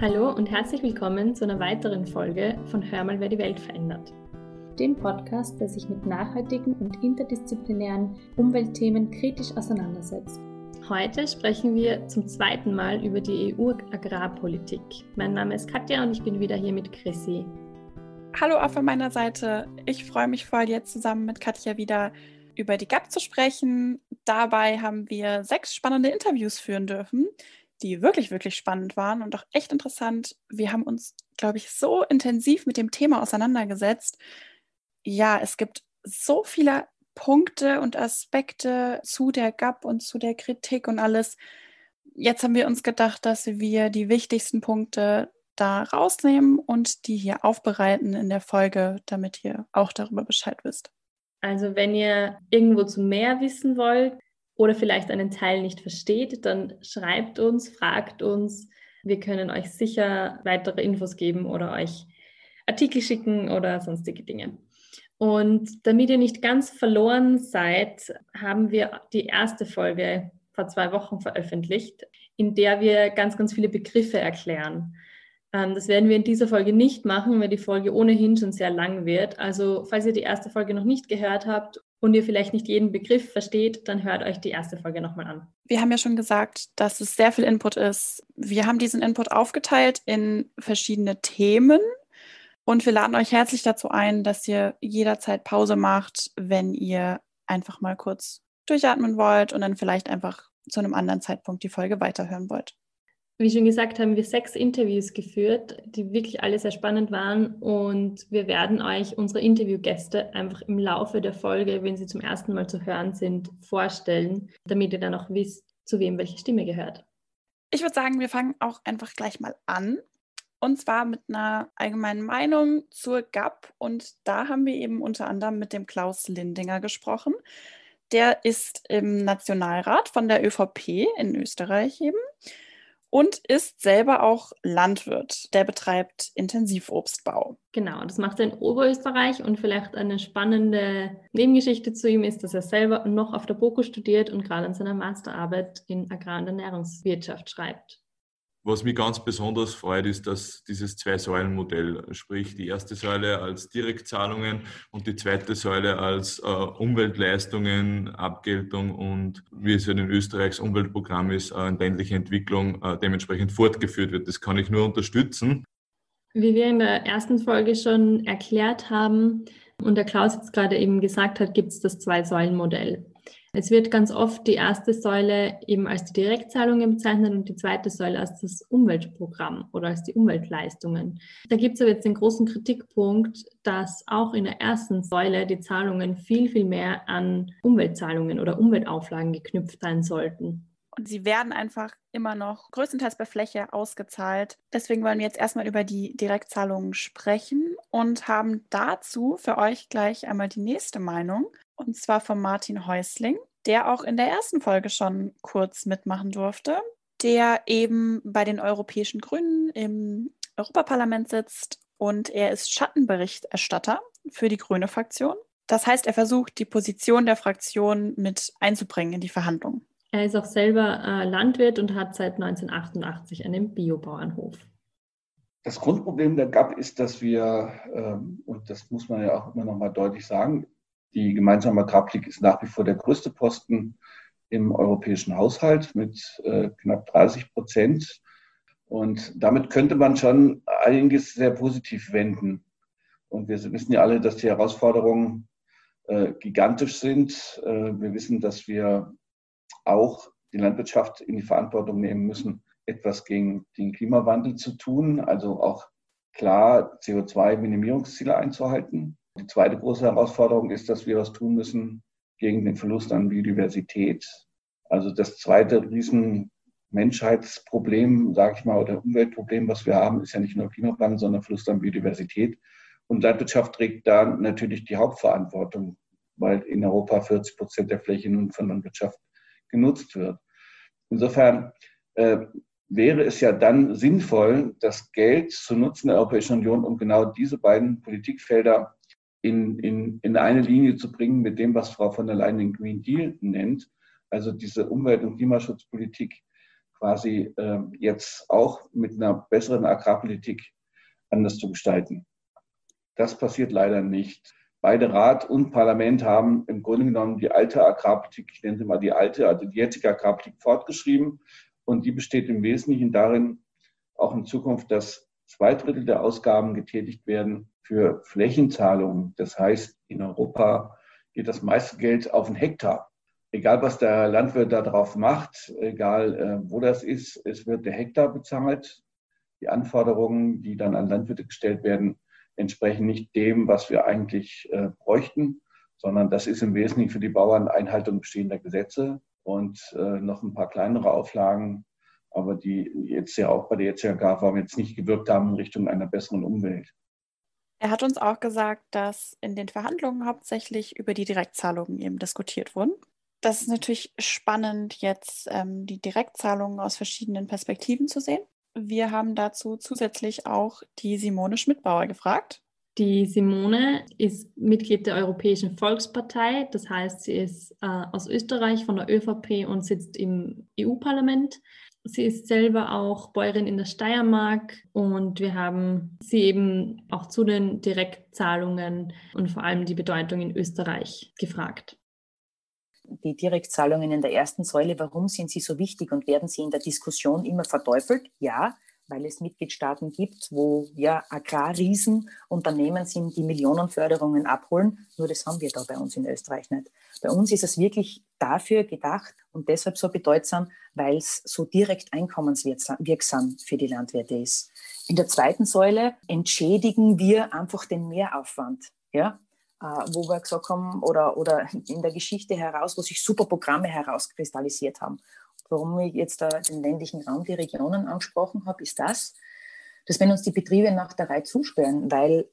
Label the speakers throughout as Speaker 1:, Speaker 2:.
Speaker 1: Hallo und herzlich willkommen zu einer weiteren Folge von Hör mal, wer die Welt verändert. Dem Podcast, der sich mit nachhaltigen und interdisziplinären Umweltthemen kritisch auseinandersetzt. Heute sprechen wir zum zweiten Mal über die EU-Agrarpolitik. Mein Name ist Katja und ich bin wieder hier mit Chrissy.
Speaker 2: Hallo auch von meiner Seite. Ich freue mich voll, jetzt zusammen mit Katja wieder über die GAP zu sprechen. Dabei haben wir sechs spannende Interviews führen dürfen die wirklich, wirklich spannend waren und auch echt interessant. Wir haben uns, glaube ich, so intensiv mit dem Thema auseinandergesetzt. Ja, es gibt so viele Punkte und Aspekte zu der GAP und zu der Kritik und alles. Jetzt haben wir uns gedacht, dass wir die wichtigsten Punkte da rausnehmen und die hier aufbereiten in der Folge, damit ihr auch darüber Bescheid wisst.
Speaker 1: Also wenn ihr irgendwo zu mehr wissen wollt, oder vielleicht einen Teil nicht versteht, dann schreibt uns, fragt uns. Wir können euch sicher weitere Infos geben oder euch Artikel schicken oder sonstige Dinge. Und damit ihr nicht ganz verloren seid, haben wir die erste Folge vor zwei Wochen veröffentlicht, in der wir ganz, ganz viele Begriffe erklären. Ähm, das werden wir in dieser Folge nicht machen, weil die Folge ohnehin schon sehr lang wird. Also falls ihr die erste Folge noch nicht gehört habt und ihr vielleicht nicht jeden Begriff versteht, dann hört euch die erste Folge nochmal an.
Speaker 2: Wir haben ja schon gesagt, dass es sehr viel Input ist. Wir haben diesen Input aufgeteilt in verschiedene Themen und wir laden euch herzlich dazu ein, dass ihr jederzeit Pause macht, wenn ihr einfach mal kurz durchatmen wollt und dann vielleicht einfach zu einem anderen Zeitpunkt die Folge weiterhören wollt.
Speaker 1: Wie schon gesagt, haben wir sechs Interviews geführt, die wirklich alle sehr spannend waren. Und wir werden euch unsere Interviewgäste einfach im Laufe der Folge, wenn sie zum ersten Mal zu hören sind, vorstellen, damit ihr dann auch wisst, zu wem welche Stimme gehört.
Speaker 2: Ich würde sagen, wir fangen auch einfach gleich mal an. Und zwar mit einer allgemeinen Meinung zur GAP. Und da haben wir eben unter anderem mit dem Klaus Lindinger gesprochen. Der ist im Nationalrat von der ÖVP in Österreich eben und ist selber auch Landwirt. Der betreibt Intensivobstbau.
Speaker 1: Genau, das macht er in Oberösterreich und vielleicht eine spannende Nebengeschichte zu ihm ist, dass er selber noch auf der BOKU studiert und gerade an seiner Masterarbeit in Agrar- und Ernährungswirtschaft schreibt.
Speaker 3: Was mich ganz besonders freut, ist, dass dieses Zwei-Säulen-Modell, sprich die erste Säule als Direktzahlungen und die zweite Säule als äh, Umweltleistungen, Abgeltung und wie es ja in Österreichs Umweltprogramm ist, äh, ländliche Entwicklung äh, dementsprechend fortgeführt wird. Das kann ich nur unterstützen.
Speaker 1: Wie wir in der ersten Folge schon erklärt haben und der Klaus jetzt gerade eben gesagt hat, gibt es das Zwei-Säulen-Modell. Es wird ganz oft die erste Säule eben als die Direktzahlungen bezeichnet und die zweite Säule als das Umweltprogramm oder als die Umweltleistungen. Da gibt es aber jetzt den großen Kritikpunkt, dass auch in der ersten Säule die Zahlungen viel, viel mehr an Umweltzahlungen oder Umweltauflagen geknüpft sein sollten.
Speaker 2: Und sie werden einfach immer noch größtenteils bei Fläche ausgezahlt. Deswegen wollen wir jetzt erstmal über die Direktzahlungen sprechen und haben dazu für euch gleich einmal die nächste Meinung und zwar von Martin Häusling, der auch in der ersten Folge schon kurz mitmachen durfte, der eben bei den Europäischen Grünen im Europaparlament sitzt und er ist Schattenberichterstatter für die Grüne Fraktion. Das heißt, er versucht, die Position der Fraktion mit einzubringen in die Verhandlungen.
Speaker 1: Er ist auch selber äh, Landwirt und hat seit 1988 einen Biobauernhof.
Speaker 4: Das Grundproblem der GAP ist, dass wir, ähm, und das muss man ja auch immer noch mal deutlich sagen, die gemeinsame Agrarpolitik ist nach wie vor der größte Posten im europäischen Haushalt mit äh, knapp 30 Prozent. Und damit könnte man schon einiges sehr positiv wenden. Und wir wissen ja alle, dass die Herausforderungen äh, gigantisch sind. Äh, wir wissen, dass wir auch die Landwirtschaft in die Verantwortung nehmen müssen, etwas gegen den Klimawandel zu tun, also auch klar CO2-Minimierungsziele einzuhalten. Die zweite große Herausforderung ist, dass wir was tun müssen gegen den Verlust an Biodiversität. Also das zweite riesen Menschheitsproblem, sage ich mal, oder Umweltproblem, was wir haben, ist ja nicht nur Klimawandel, sondern Verlust an Biodiversität. Und Landwirtschaft trägt da natürlich die Hauptverantwortung, weil in Europa 40 Prozent der Fläche nun von Landwirtschaft genutzt wird. Insofern äh, wäre es ja dann sinnvoll, das Geld zu nutzen der Europäischen Union, um genau diese beiden Politikfelder in, in, in eine Linie zu bringen mit dem, was Frau von der Leyen den Green Deal nennt, also diese Umwelt- und Klimaschutzpolitik quasi äh, jetzt auch mit einer besseren Agrarpolitik anders zu gestalten. Das passiert leider nicht. Beide Rat und Parlament haben im Grunde genommen die alte Agrarpolitik, ich nenne sie mal die alte, also die jetzige Agrarpolitik fortgeschrieben. Und die besteht im Wesentlichen darin, auch in Zukunft, dass zwei Drittel der Ausgaben getätigt werden für Flächenzahlungen. Das heißt, in Europa geht das meiste Geld auf einen Hektar. Egal, was der Landwirt darauf macht, egal äh, wo das ist, es wird der Hektar bezahlt. Die Anforderungen, die dann an Landwirte gestellt werden, entsprechen nicht dem, was wir eigentlich äh, bräuchten, sondern das ist im Wesentlichen für die Bauern Einhaltung bestehender Gesetze und äh, noch ein paar kleinere Auflagen, aber die jetzt ja auch bei der jetzigen GAFA jetzt nicht gewirkt haben in Richtung einer besseren Umwelt.
Speaker 2: Er hat uns auch gesagt, dass in den Verhandlungen hauptsächlich über die Direktzahlungen eben diskutiert wurden. Das ist natürlich spannend, jetzt ähm, die Direktzahlungen aus verschiedenen Perspektiven zu sehen. Wir haben dazu zusätzlich auch die Simone Schmidbauer gefragt.
Speaker 1: Die Simone ist Mitglied der Europäischen Volkspartei, das heißt, sie ist äh, aus Österreich von der ÖVP und sitzt im EU-Parlament. Sie ist selber auch Bäuerin in der Steiermark und wir haben sie eben auch zu den Direktzahlungen und vor allem die Bedeutung in Österreich gefragt
Speaker 5: die Direktzahlungen in der ersten Säule, warum sind sie so wichtig und werden sie in der Diskussion immer verteufelt? Ja, weil es Mitgliedstaaten gibt, wo ja Agrarriesen Unternehmen sind, die Millionenförderungen abholen. Nur das haben wir da bei uns in Österreich nicht. Bei uns ist es wirklich dafür gedacht und deshalb so bedeutsam, weil es so direkt einkommenswirksam für die Landwirte ist. In der zweiten Säule entschädigen wir einfach den Mehraufwand. Ja, äh, wo wir gesagt haben, oder, oder in der Geschichte heraus, wo sich super Programme herauskristallisiert haben. Warum ich jetzt da den ländlichen Raum, die Regionen angesprochen habe, ist das, dass wenn uns die Betriebe nach der Reihe zusperren, weil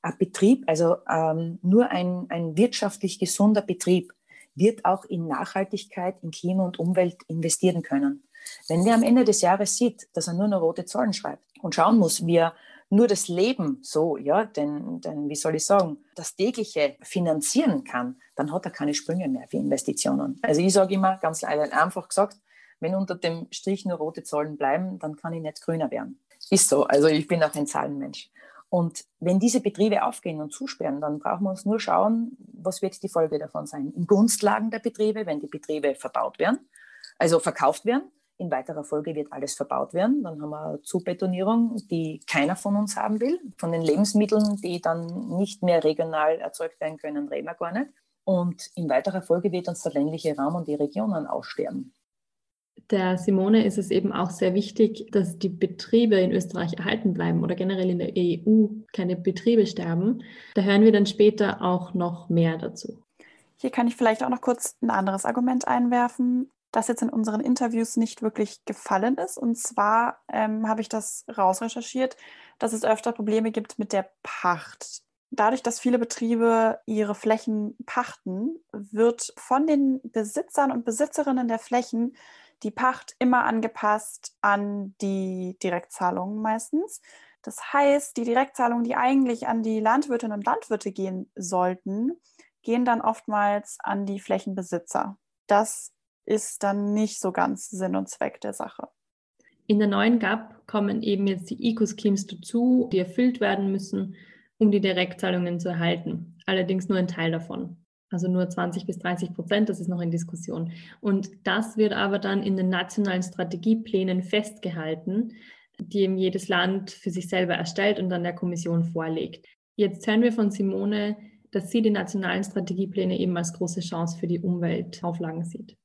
Speaker 5: ein Betrieb, also ähm, nur ein, ein wirtschaftlich gesunder Betrieb, wird auch in Nachhaltigkeit, in Klima und Umwelt investieren können. Wenn der am Ende des Jahres sieht, dass er nur noch rote Zahlen schreibt und schauen muss, wie er nur das Leben so, ja, denn, denn wie soll ich sagen, das tägliche finanzieren kann, dann hat er keine Sprünge mehr für Investitionen. Also ich sage immer ganz einfach gesagt, wenn unter dem Strich nur rote Zahlen bleiben, dann kann ich nicht grüner werden. Ist so. Also ich bin auch ein Zahlenmensch. Und wenn diese Betriebe aufgehen und zusperren, dann brauchen wir uns nur schauen, was wird die Folge davon sein. In Gunstlagen der Betriebe, wenn die Betriebe verbaut werden, also verkauft werden, in weiterer Folge wird alles verbaut werden. Dann haben wir Zubetonierung, die keiner von uns haben will. Von den Lebensmitteln, die dann nicht mehr regional erzeugt werden können, reden wir gar nicht. Und in weiterer Folge wird uns der ländliche Raum und die Regionen aussterben.
Speaker 1: Der Simone ist es eben auch sehr wichtig, dass die Betriebe in Österreich erhalten bleiben oder generell in der EU keine Betriebe sterben. Da hören wir dann später auch noch mehr dazu.
Speaker 2: Hier kann ich vielleicht auch noch kurz ein anderes Argument einwerfen das jetzt in unseren Interviews nicht wirklich gefallen ist. Und zwar ähm, habe ich das rausrecherchiert, dass es öfter Probleme gibt mit der Pacht. Dadurch, dass viele Betriebe ihre Flächen pachten, wird von den Besitzern und Besitzerinnen der Flächen die Pacht immer angepasst an die Direktzahlungen meistens. Das heißt, die Direktzahlungen, die eigentlich an die Landwirtinnen und Landwirte gehen sollten, gehen dann oftmals an die Flächenbesitzer. Das ist dann nicht so ganz Sinn und Zweck der Sache.
Speaker 1: In der neuen GAP kommen eben jetzt die Eco-Schemes dazu, die erfüllt werden müssen, um die Direktzahlungen zu erhalten. Allerdings nur ein Teil davon. Also nur 20 bis 30 Prozent, das ist noch in Diskussion. Und das wird aber dann in den nationalen Strategieplänen festgehalten, die eben jedes Land für sich selber erstellt und dann der Kommission vorlegt. Jetzt hören wir von Simone, dass sie die nationalen Strategiepläne eben als große Chance für die Umweltauflagen sieht.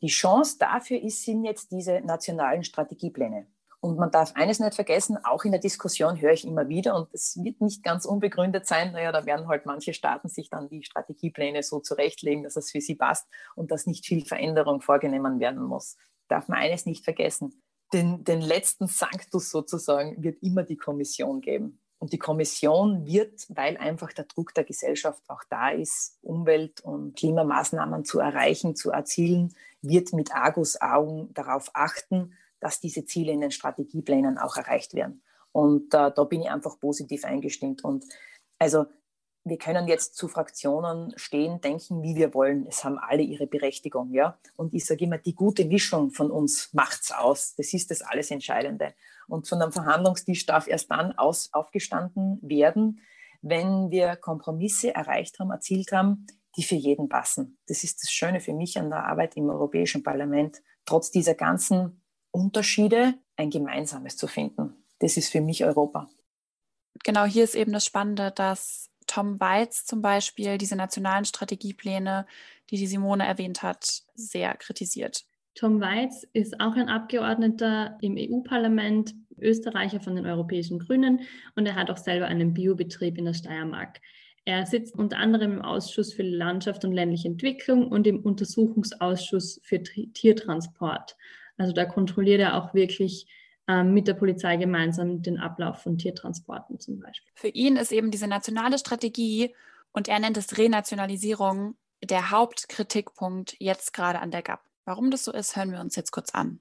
Speaker 5: Die Chance dafür ist, sind jetzt diese nationalen Strategiepläne. Und man darf eines nicht vergessen, auch in der Diskussion höre ich immer wieder, und es wird nicht ganz unbegründet sein, naja, da werden halt manche Staaten sich dann die Strategiepläne so zurechtlegen, dass es für sie passt und dass nicht viel Veränderung vorgenommen werden muss. Darf man eines nicht vergessen. Den, den letzten Sanctus sozusagen wird immer die Kommission geben. Und die Kommission wird, weil einfach der Druck der Gesellschaft auch da ist, Umwelt- und Klimamaßnahmen zu erreichen, zu erzielen, wird mit Argus-Augen darauf achten, dass diese Ziele in den Strategieplänen auch erreicht werden. Und äh, da bin ich einfach positiv eingestimmt. Und also wir können jetzt zu Fraktionen stehen, denken, wie wir wollen. Es haben alle ihre Berechtigung, ja. Und ich sage immer, die gute Mischung von uns macht's aus. Das ist das alles Entscheidende. Und von einem Verhandlungstisch darf erst dann aus, aufgestanden werden, wenn wir Kompromisse erreicht haben, erzielt haben, die für jeden passen. Das ist das Schöne für mich an der Arbeit im Europäischen Parlament, trotz dieser ganzen Unterschiede ein gemeinsames zu finden. Das ist für mich Europa.
Speaker 2: Genau hier ist eben das Spannende, dass Tom Weitz zum Beispiel diese nationalen Strategiepläne, die die Simone erwähnt hat, sehr kritisiert.
Speaker 1: Tom Weitz ist auch ein Abgeordneter im EU-Parlament, Österreicher von den Europäischen Grünen und er hat auch selber einen Biobetrieb in der Steiermark. Er sitzt unter anderem im Ausschuss für Landschaft und ländliche Entwicklung und im Untersuchungsausschuss für Tiertransport. Also da kontrolliert er auch wirklich ähm, mit der Polizei gemeinsam den Ablauf von Tiertransporten zum Beispiel.
Speaker 2: Für ihn ist eben diese nationale Strategie und er nennt es Renationalisierung der Hauptkritikpunkt jetzt gerade an der GAP. Warum das so ist, hören wir uns jetzt kurz an.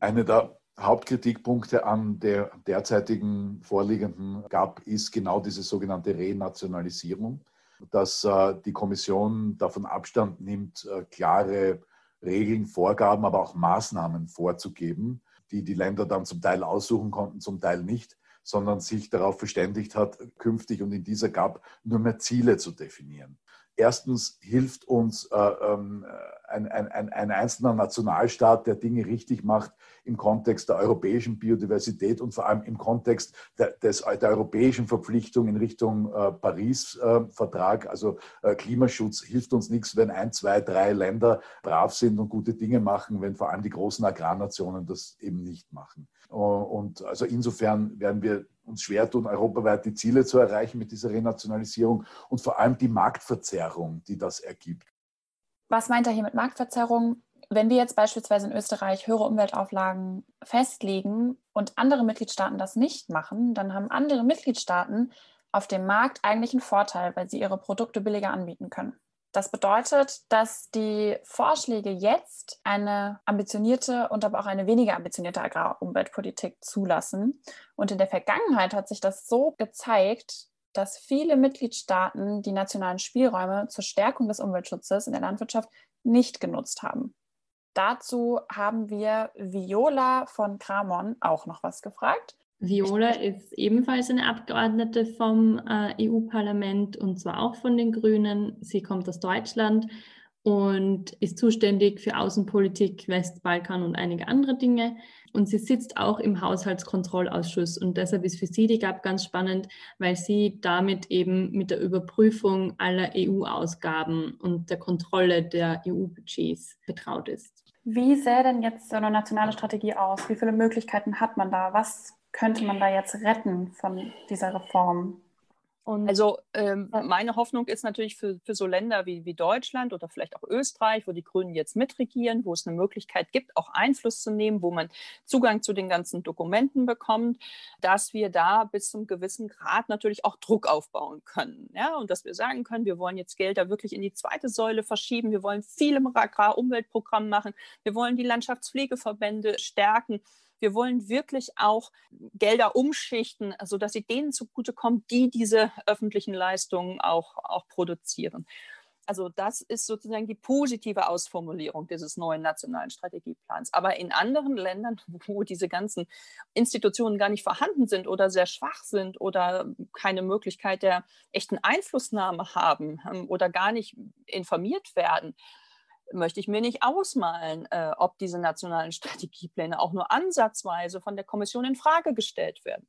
Speaker 6: Eine der Hauptkritikpunkte an der derzeitigen vorliegenden GAP ist genau diese sogenannte Renationalisierung, dass äh, die Kommission davon Abstand nimmt, äh, klare Regeln, Vorgaben, aber auch Maßnahmen vorzugeben, die die Länder dann zum Teil aussuchen konnten, zum Teil nicht, sondern sich darauf verständigt hat, künftig und in dieser GAP nur mehr Ziele zu definieren. Erstens hilft uns äh, ähm, ein, ein, ein, einzelner Nationalstaat, der Dinge richtig macht, im Kontext der europäischen Biodiversität und vor allem im Kontext der, des, der europäischen Verpflichtung in Richtung äh, Paris-Vertrag, äh, also äh, Klimaschutz, hilft uns nichts, wenn ein, zwei, drei Länder brav sind und gute Dinge machen, wenn vor allem die großen Agrarnationen das eben nicht machen. Und also insofern werden wir uns schwer tun, europaweit die Ziele zu erreichen mit dieser Renationalisierung und vor allem die Marktverzerrung, die das ergibt.
Speaker 2: Was meint er hier mit Marktverzerrung? Wenn wir jetzt beispielsweise in Österreich höhere Umweltauflagen festlegen und andere Mitgliedstaaten das nicht machen, dann haben andere Mitgliedstaaten auf dem Markt eigentlich einen Vorteil, weil sie ihre Produkte billiger anbieten können. Das bedeutet, dass die Vorschläge jetzt eine ambitionierte und aber auch eine weniger ambitionierte Agrarumweltpolitik zulassen. Und in der Vergangenheit hat sich das so gezeigt, dass viele Mitgliedstaaten die nationalen Spielräume zur Stärkung des Umweltschutzes in der Landwirtschaft nicht genutzt haben. Dazu haben wir Viola von Kramon auch noch was gefragt.
Speaker 1: Viola ist ebenfalls eine Abgeordnete vom äh, EU-Parlament und zwar auch von den Grünen. Sie kommt aus Deutschland und ist zuständig für Außenpolitik, Westbalkan und einige andere Dinge. Und sie sitzt auch im Haushaltskontrollausschuss. Und deshalb ist für sie die GAP ganz spannend, weil sie damit eben mit der Überprüfung aller EU-Ausgaben und der Kontrolle der EU-Budgets betraut ist.
Speaker 2: Wie sähe denn jetzt so eine nationale Strategie aus? Wie viele Möglichkeiten hat man da? Was könnte man da jetzt retten von dieser Reform?
Speaker 7: Und, also ähm, meine Hoffnung ist natürlich für, für so Länder wie, wie Deutschland oder vielleicht auch Österreich, wo die Grünen jetzt mitregieren, wo es eine Möglichkeit gibt, auch Einfluss zu nehmen, wo man Zugang zu den ganzen Dokumenten bekommt, dass wir da bis zum gewissen Grad natürlich auch Druck aufbauen können. Ja? Und dass wir sagen können, wir wollen jetzt Gelder wirklich in die zweite Säule verschieben, wir wollen viel im Agrarumweltprogramm machen, wir wollen die Landschaftspflegeverbände stärken. Wir wollen wirklich auch Gelder umschichten, sodass sie denen zugutekommen, die diese öffentlichen Leistungen auch, auch produzieren. Also das ist sozusagen die positive Ausformulierung dieses neuen nationalen Strategieplans. Aber in anderen Ländern, wo diese ganzen Institutionen gar nicht vorhanden sind oder sehr schwach sind oder keine Möglichkeit der echten Einflussnahme haben ähm, oder gar nicht informiert werden, möchte ich mir nicht ausmalen, äh, ob diese nationalen Strategiepläne auch nur ansatzweise von der Kommission in Frage gestellt werden.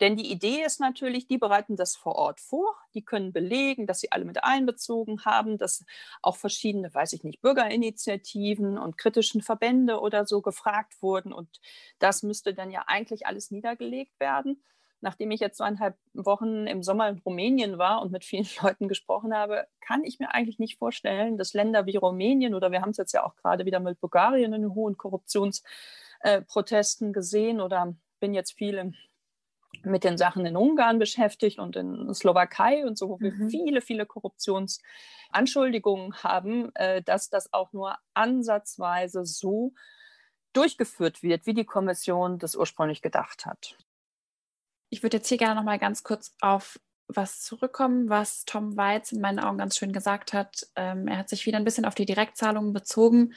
Speaker 7: Denn die Idee ist natürlich, die bereiten das vor Ort vor, die können belegen, dass sie alle mit einbezogen haben, dass auch verschiedene, weiß ich nicht, Bürgerinitiativen und kritischen Verbände oder so gefragt wurden. Und das müsste dann ja eigentlich alles niedergelegt werden nachdem ich jetzt zweieinhalb Wochen im Sommer in Rumänien war und mit vielen Leuten gesprochen habe, kann ich mir eigentlich nicht vorstellen, dass Länder wie Rumänien oder wir haben es jetzt ja auch gerade wieder mit Bulgarien in hohen Korruptionsprotesten gesehen oder bin jetzt viel im, mit den Sachen in Ungarn beschäftigt und in Slowakei und so, wo wir mhm. viele, viele Korruptionsanschuldigungen haben, äh, dass das auch nur ansatzweise so durchgeführt wird, wie die Kommission das ursprünglich gedacht hat.
Speaker 2: Ich würde jetzt hier gerne noch mal ganz kurz auf was zurückkommen, was Tom Weitz in meinen Augen ganz schön gesagt hat. Ähm, er hat sich wieder ein bisschen auf die Direktzahlungen bezogen,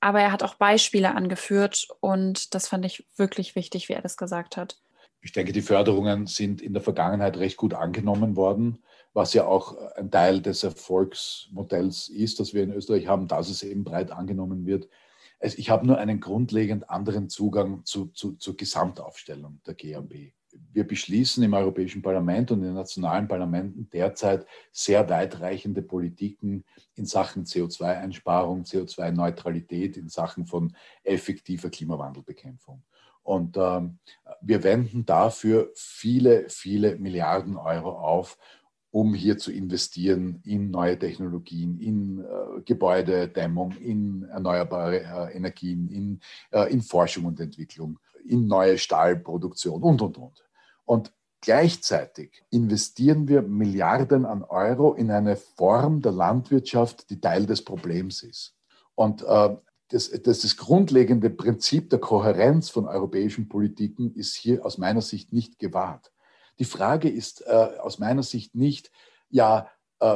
Speaker 2: aber er hat auch Beispiele angeführt und das fand ich wirklich wichtig, wie er das gesagt hat.
Speaker 6: Ich denke, die Förderungen sind in der Vergangenheit recht gut angenommen worden, was ja auch ein Teil des Erfolgsmodells ist, das wir in Österreich haben, dass es eben breit angenommen wird. Also ich habe nur einen grundlegend anderen Zugang zu, zu, zur Gesamtaufstellung der GAB. Wir beschließen im Europäischen Parlament und in den nationalen Parlamenten derzeit sehr weitreichende Politiken in Sachen CO2-Einsparung, CO2-Neutralität, in Sachen von effektiver Klimawandelbekämpfung. Und ähm, wir wenden dafür viele, viele Milliarden Euro auf, um hier zu investieren in neue Technologien, in äh, Gebäudedämmung, in erneuerbare äh, Energien, in, äh, in Forschung und Entwicklung, in neue Stahlproduktion und, und, und. Und gleichzeitig investieren wir Milliarden an Euro in eine Form der Landwirtschaft, die Teil des Problems ist. Und äh, das, das, das grundlegende Prinzip der Kohärenz von europäischen Politiken ist hier aus meiner Sicht nicht gewahrt. Die Frage ist äh, aus meiner Sicht nicht, ja,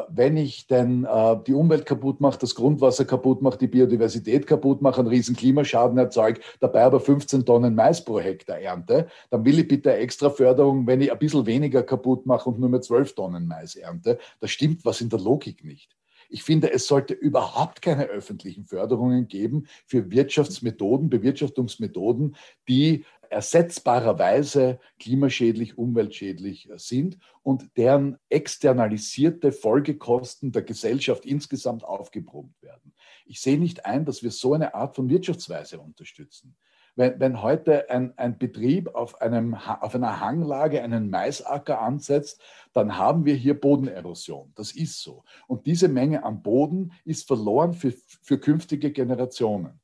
Speaker 6: wenn ich denn äh, die Umwelt kaputt mache, das Grundwasser kaputt mache, die Biodiversität kaputt mache, einen riesen Klimaschaden erzeuge, dabei aber 15 Tonnen Mais pro Hektar ernte, dann will ich bitte extra Förderung, wenn ich ein bisschen weniger kaputt mache und nur mehr 12 Tonnen Mais ernte. Da stimmt was in der Logik nicht. Ich finde, es sollte überhaupt keine öffentlichen Förderungen geben für Wirtschaftsmethoden, Bewirtschaftungsmethoden, die ersetzbarerweise klimaschädlich, umweltschädlich sind und deren externalisierte Folgekosten der Gesellschaft insgesamt aufgebrummt werden. Ich sehe nicht ein, dass wir so eine Art von Wirtschaftsweise unterstützen. Wenn, wenn heute ein, ein Betrieb auf, einem, auf einer Hanglage einen Maisacker ansetzt, dann haben wir hier Bodenerosion. Das ist so. Und diese Menge an Boden ist verloren für, für künftige Generationen.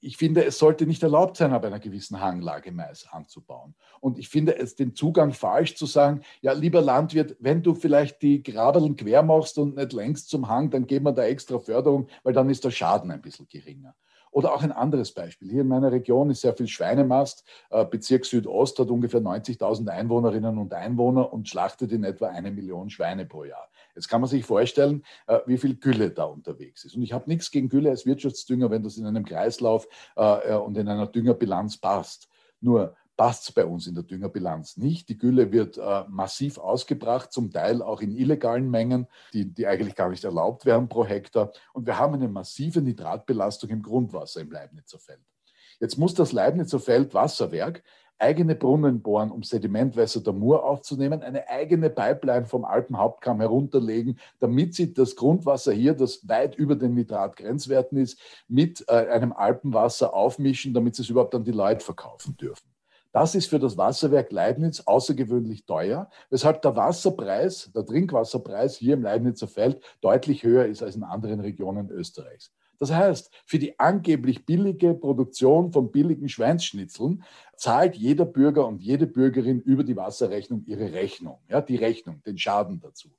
Speaker 6: Ich finde, es sollte nicht erlaubt sein, ab einer gewissen Hanglage Mais anzubauen. Und ich finde es den Zugang falsch zu sagen, ja, lieber Landwirt, wenn du vielleicht die Graberln quer machst und nicht längst zum Hang, dann geben wir da extra Förderung, weil dann ist der Schaden ein bisschen geringer. Oder auch ein anderes Beispiel. Hier in meiner Region ist sehr viel Schweinemast. Äh, Bezirk Südost hat ungefähr 90.000 Einwohnerinnen und Einwohner und schlachtet in etwa eine Million Schweine pro Jahr. Jetzt kann man sich vorstellen, äh, wie viel Gülle da unterwegs ist. Und ich habe nichts gegen Gülle als Wirtschaftsdünger, wenn das in einem Kreislauf äh, und in einer Düngerbilanz passt. Nur passt es bei uns in der Düngerbilanz nicht. Die Gülle wird äh, massiv ausgebracht, zum Teil auch in illegalen Mengen, die, die eigentlich gar nicht erlaubt werden pro Hektar. Und wir haben eine massive Nitratbelastung im Grundwasser im Leibnitzer Feld. Jetzt muss das Leibnitzer Feld Wasserwerk eigene Brunnen bohren, um Sedimentwässer der Mur aufzunehmen, eine eigene Pipeline vom Alpenhauptkamm herunterlegen, damit sie das Grundwasser hier, das weit über den Nitratgrenzwerten ist, mit äh, einem Alpenwasser aufmischen, damit sie es überhaupt an die Leute verkaufen dürfen. Das ist für das Wasserwerk Leibniz außergewöhnlich teuer, weshalb der Wasserpreis, der Trinkwasserpreis hier im Leibnizer Feld deutlich höher ist als in anderen Regionen Österreichs. Das heißt, für die angeblich billige Produktion von billigen Schweinsschnitzeln zahlt jeder Bürger und jede Bürgerin über die Wasserrechnung ihre Rechnung, ja, die Rechnung, den Schaden dazu.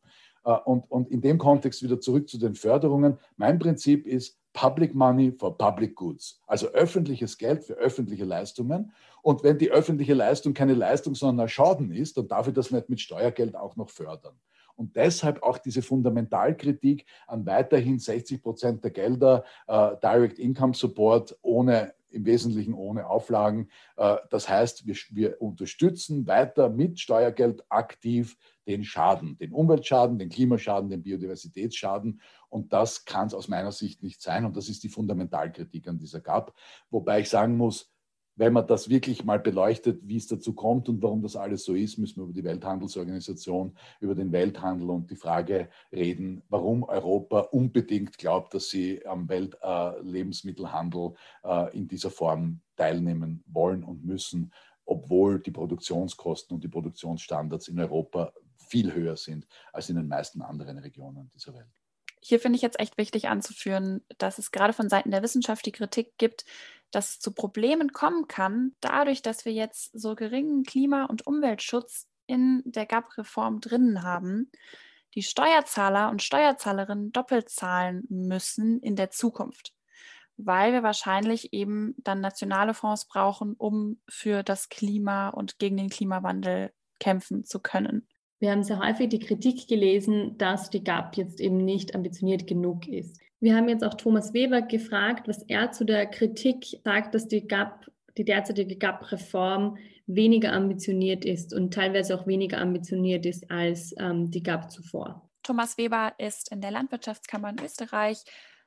Speaker 6: Äh, und, und in dem Kontext wieder zurück zu den Förderungen. Mein Prinzip ist Public Money for Public Goods, also öffentliches Geld für öffentliche Leistungen. Und wenn die öffentliche Leistung keine Leistung, sondern ein Schaden ist, dann darf ich das nicht mit Steuergeld auch noch fördern. Und deshalb auch diese Fundamentalkritik an weiterhin 60 Prozent der Gelder äh, Direct Income Support ohne im Wesentlichen ohne Auflagen. Äh, das heißt, wir, wir, unterstützen weiter mit Steuergeld aktiv den Schaden, den Umweltschaden, den Klimaschaden, den Biodiversitätsschaden. Und das kann es aus meiner Sicht nicht sein. Und das ist die Fundamentalkritik an dieser GAP. Wobei ich sagen muss, wenn man das wirklich mal beleuchtet, wie es dazu kommt und warum das alles so ist, müssen wir über die Welthandelsorganisation, über den Welthandel und die Frage reden, warum Europa unbedingt glaubt, dass sie am Weltlebensmittelhandel äh, in dieser Form teilnehmen wollen und müssen, obwohl die Produktionskosten und die Produktionsstandards in Europa viel höher sind als in den meisten anderen Regionen dieser Welt.
Speaker 2: Hier finde ich jetzt echt wichtig anzuführen, dass es gerade von Seiten der Wissenschaft die Kritik gibt, dass es zu Problemen kommen kann, dadurch, dass wir jetzt so geringen Klima- und Umweltschutz in der GAP-Reform drinnen haben, die Steuerzahler und Steuerzahlerinnen doppelt zahlen müssen in der Zukunft, weil wir wahrscheinlich eben dann nationale Fonds brauchen, um für das Klima und gegen den Klimawandel kämpfen zu können.
Speaker 1: Wir haben sehr häufig die Kritik gelesen, dass die GAP jetzt eben nicht ambitioniert genug ist. Wir haben jetzt auch Thomas Weber gefragt, was er zu der Kritik sagt, dass die GAP, die derzeitige GAP-Reform weniger ambitioniert ist und teilweise auch weniger ambitioniert ist als ähm, die GAP zuvor.
Speaker 2: Thomas Weber ist in der Landwirtschaftskammer in Österreich.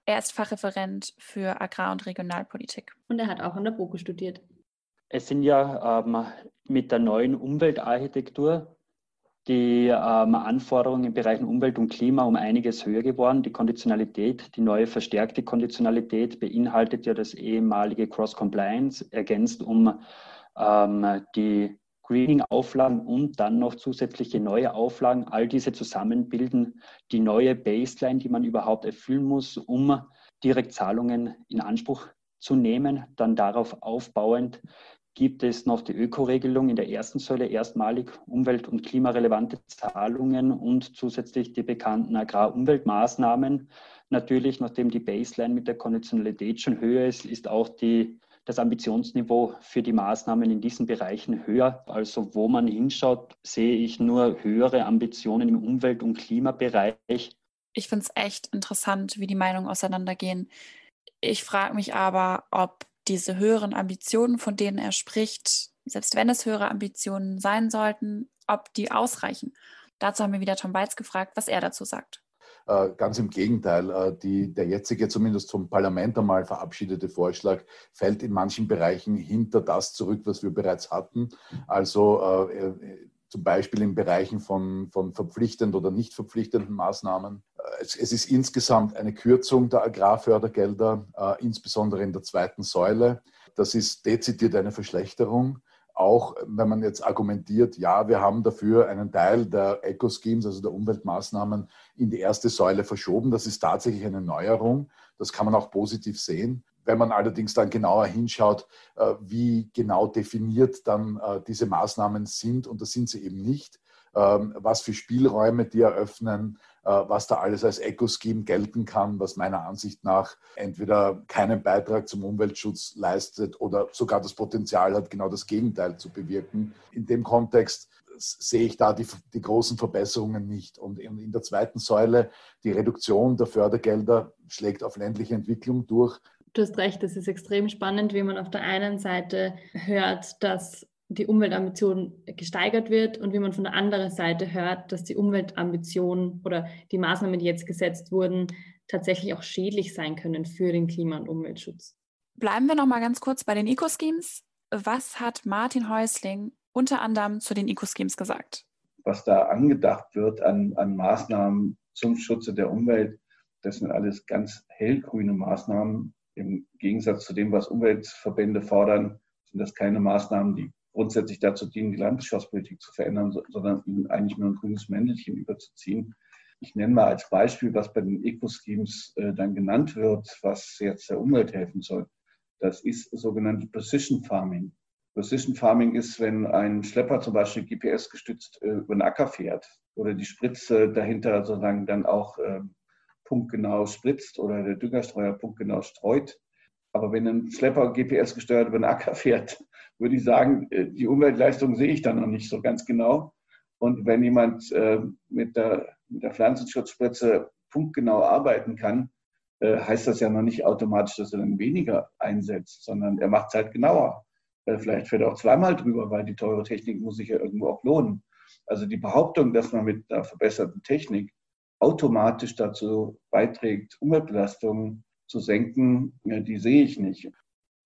Speaker 2: Er ist Fachreferent für Agrar- und Regionalpolitik.
Speaker 1: Und er hat auch an der BOKU studiert.
Speaker 8: Es sind ja ähm, mit der neuen Umweltarchitektur die ähm, Anforderungen im Bereich Umwelt und Klima um einiges höher geworden. Die Konditionalität, die neue verstärkte Konditionalität beinhaltet ja das ehemalige Cross-Compliance, ergänzt um ähm, die Greening-Auflagen und dann noch zusätzliche neue Auflagen. All diese zusammen bilden die neue Baseline, die man überhaupt erfüllen muss, um Direktzahlungen in Anspruch zu nehmen. Dann darauf aufbauend gibt es noch die Ökoregelung in der ersten Säule, erstmalig umwelt- und klimarelevante Zahlungen und zusätzlich die bekannten Agrarumweltmaßnahmen. Natürlich, nachdem die Baseline mit der Konditionalität schon höher ist, ist auch die, das Ambitionsniveau für die Maßnahmen in diesen Bereichen höher. Also wo man hinschaut, sehe ich nur höhere Ambitionen im Umwelt- und Klimabereich.
Speaker 2: Ich finde es echt interessant, wie die Meinungen auseinandergehen. Ich frage mich aber, ob diese höheren Ambitionen, von denen er spricht, selbst wenn es höhere Ambitionen sein sollten, ob die ausreichen. Dazu haben wir wieder Tom Weiz gefragt, was er dazu sagt.
Speaker 6: Äh, ganz im Gegenteil, äh, die, der jetzige, zumindest vom Parlament einmal verabschiedete Vorschlag fällt in manchen Bereichen hinter das zurück, was wir bereits hatten. Also äh, zum Beispiel in Bereichen von, von verpflichtend oder nicht verpflichtenden Maßnahmen. Es, es ist insgesamt eine Kürzung der Agrarfördergelder, äh, insbesondere in der zweiten Säule. Das ist dezidiert eine Verschlechterung. Auch wenn man jetzt argumentiert, ja, wir haben dafür einen Teil der Eco-Schemes, also der Umweltmaßnahmen, in die erste Säule verschoben. Das ist tatsächlich eine Neuerung. Das kann man auch positiv sehen. Wenn man allerdings dann genauer hinschaut, äh, wie genau definiert dann äh, diese Maßnahmen sind, und das sind sie eben nicht, ähm, was für Spielräume die eröffnen, äh, was da alles als Eco-Scheme gelten kann, was meiner Ansicht nach entweder keinen Beitrag zum Umweltschutz leistet oder sogar das Potenzial hat, genau das Gegenteil zu bewirken. In dem Kontext sehe ich da die, die großen Verbesserungen nicht. Und in, in der zweiten Säule, die Reduktion der Fördergelder schlägt auf ländliche Entwicklung durch.
Speaker 1: Du hast recht, es ist extrem spannend, wie man auf der einen Seite hört, dass die Umweltambition gesteigert wird und wie man von der anderen Seite hört, dass die Umweltambition oder die Maßnahmen, die jetzt gesetzt wurden, tatsächlich auch schädlich sein können für den Klima- und Umweltschutz.
Speaker 2: Bleiben wir noch mal ganz kurz bei den Eco-Schemes. Was hat Martin Häusling unter anderem zu den Eco-Schemes gesagt?
Speaker 4: Was da angedacht wird an, an Maßnahmen zum Schutze der Umwelt, das sind alles ganz hellgrüne Maßnahmen, im Gegensatz zu dem, was Umweltverbände fordern, sind das keine Maßnahmen, die grundsätzlich dazu dienen, die Landwirtschaftspolitik zu verändern, sondern ihnen eigentlich nur ein grünes Mäntelchen überzuziehen. Ich nenne mal als Beispiel, was bei den Eco-Schemes äh, dann genannt wird, was jetzt der Umwelt helfen soll. Das ist sogenannte Precision Farming. Precision Farming ist, wenn ein Schlepper zum Beispiel GPS gestützt äh, über den Acker fährt oder die Spritze dahinter sozusagen dann auch äh, punktgenau spritzt oder der Düngerstreuer punktgenau streut. Aber wenn ein Schlepper GPS gesteuert über den Acker fährt, würde ich sagen, äh, die Umweltleistung sehe ich da noch nicht so ganz genau. Und wenn jemand äh, mit, der, mit der Pflanzenschutzspritze punktgenau arbeiten kann, äh, heißt das ja noch nicht automatisch, dass er dann weniger einsetzt, sondern er macht es halt genauer. Vielleicht fährt er auch zweimal drüber, weil die teure Technik muss sich ja irgendwo auch lohnen. Also die Behauptung, dass man mit einer verbesserten Technik automatisch dazu beiträgt, Umweltbelastungen zu senken, die sehe ich nicht.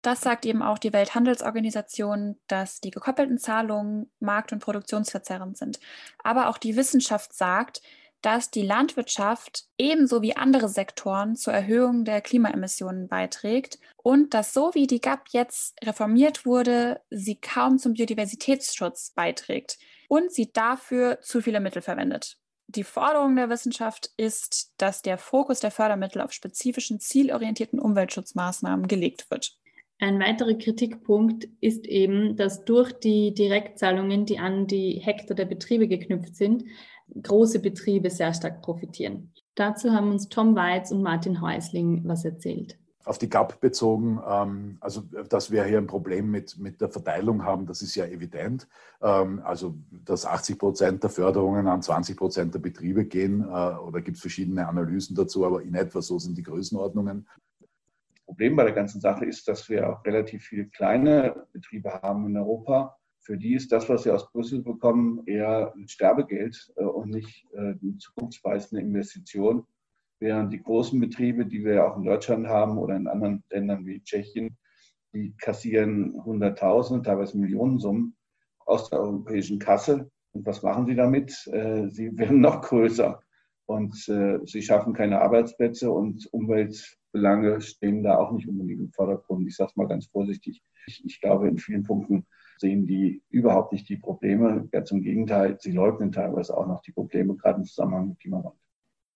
Speaker 2: Das sagt eben auch die Welthandelsorganisation, dass die gekoppelten Zahlungen markt- und produktionsverzerrend sind. Aber auch die Wissenschaft sagt, dass die Landwirtschaft ebenso wie andere Sektoren zur Erhöhung der Klimaemissionen beiträgt und dass so wie die GAP jetzt reformiert wurde, sie kaum zum Biodiversitätsschutz beiträgt und sie dafür zu viele Mittel verwendet. Die Forderung der Wissenschaft ist, dass der Fokus der Fördermittel auf spezifischen zielorientierten Umweltschutzmaßnahmen gelegt wird.
Speaker 1: Ein weiterer Kritikpunkt ist eben, dass durch die Direktzahlungen, die an die Hektar der Betriebe geknüpft sind, große Betriebe sehr stark profitieren. Dazu haben uns Tom Weitz und Martin Häusling was erzählt.
Speaker 6: Auf die GAP bezogen, ähm, also dass wir hier ein Problem mit, mit der Verteilung haben, das ist ja evident. Ähm, also dass 80 Prozent der Förderungen an 20 Prozent der Betriebe gehen, äh, oder gibt es verschiedene Analysen dazu, aber in etwa so sind die Größenordnungen.
Speaker 4: Das Problem bei der ganzen Sache ist, dass wir auch relativ viele kleine Betriebe haben in Europa. Für die ist das, was sie aus Brüssel bekommen, eher ein Sterbegeld äh, und nicht äh, eine zukunftsweisende Investition während die großen Betriebe, die wir auch in Deutschland haben oder in anderen Ländern wie Tschechien, die kassieren Hunderttausende, teilweise Millionensummen aus der europäischen Kasse. Und was machen sie damit? Äh, sie werden noch größer und äh, sie schaffen keine Arbeitsplätze und Umweltbelange stehen da auch nicht unbedingt im Vordergrund. Ich sage es mal ganz vorsichtig. Ich, glaube, in vielen Punkten sehen die überhaupt nicht die Probleme. Ganz im Gegenteil, sie leugnen teilweise auch noch die Probleme, gerade im Zusammenhang mit Klimawandel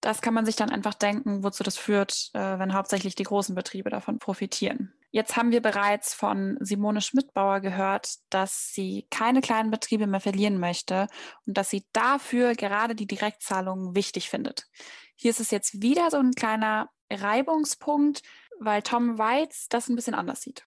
Speaker 2: das kann man sich dann einfach denken, wozu das führt, äh, wenn hauptsächlich die großen Betriebe davon profitieren. Jetzt haben wir bereits von Simone Schmidbauer gehört, dass sie keine kleinen Betriebe mehr verlieren möchte und dass sie dafür gerade die Direktzahlungen wichtig findet. Hier ist es jetzt wieder so ein kleiner Reibungspunkt, weil Tom Weitz das ein bisschen anders sieht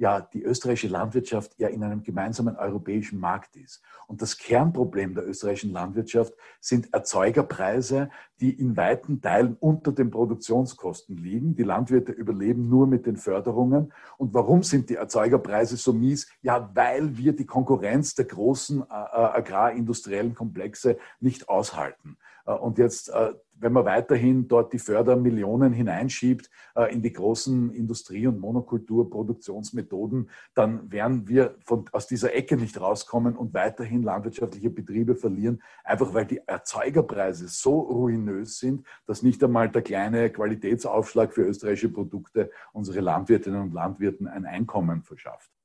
Speaker 6: ja die österreichische Landwirtschaft ja in einem gemeinsamen europäischen Markt ist. Und das Kernproblem der österreichischen Landwirtschaft sind Erzeugerpreise, die in weiten Teilen unter den Produktionskosten liegen. Die Landwirte überleben nur mit den Förderungen. Und warum sind die Erzeugerpreise so mies? Ja, weil wir die Konkurrenz der großen äh, äh agrarindustriellen Komplexe nicht aushalten. Äh, und jetzt äh, wenn man weiterhin dort die Fördermillionen hineinschiebt äh, in die großen Industrie- und Monokulturproduktionsmethoden, dann werden wir von, aus dieser Ecke nicht rauskommen und weiterhin landwirtschaftliche Betriebe verlieren, einfach weil die Erzeugerpreise so ruinös sind, dass nicht einmal der kleine Qualitätsaufschlag für österreichische Produkte unsere Landwirtinnen und Landwirten ein Einkommen verschafft.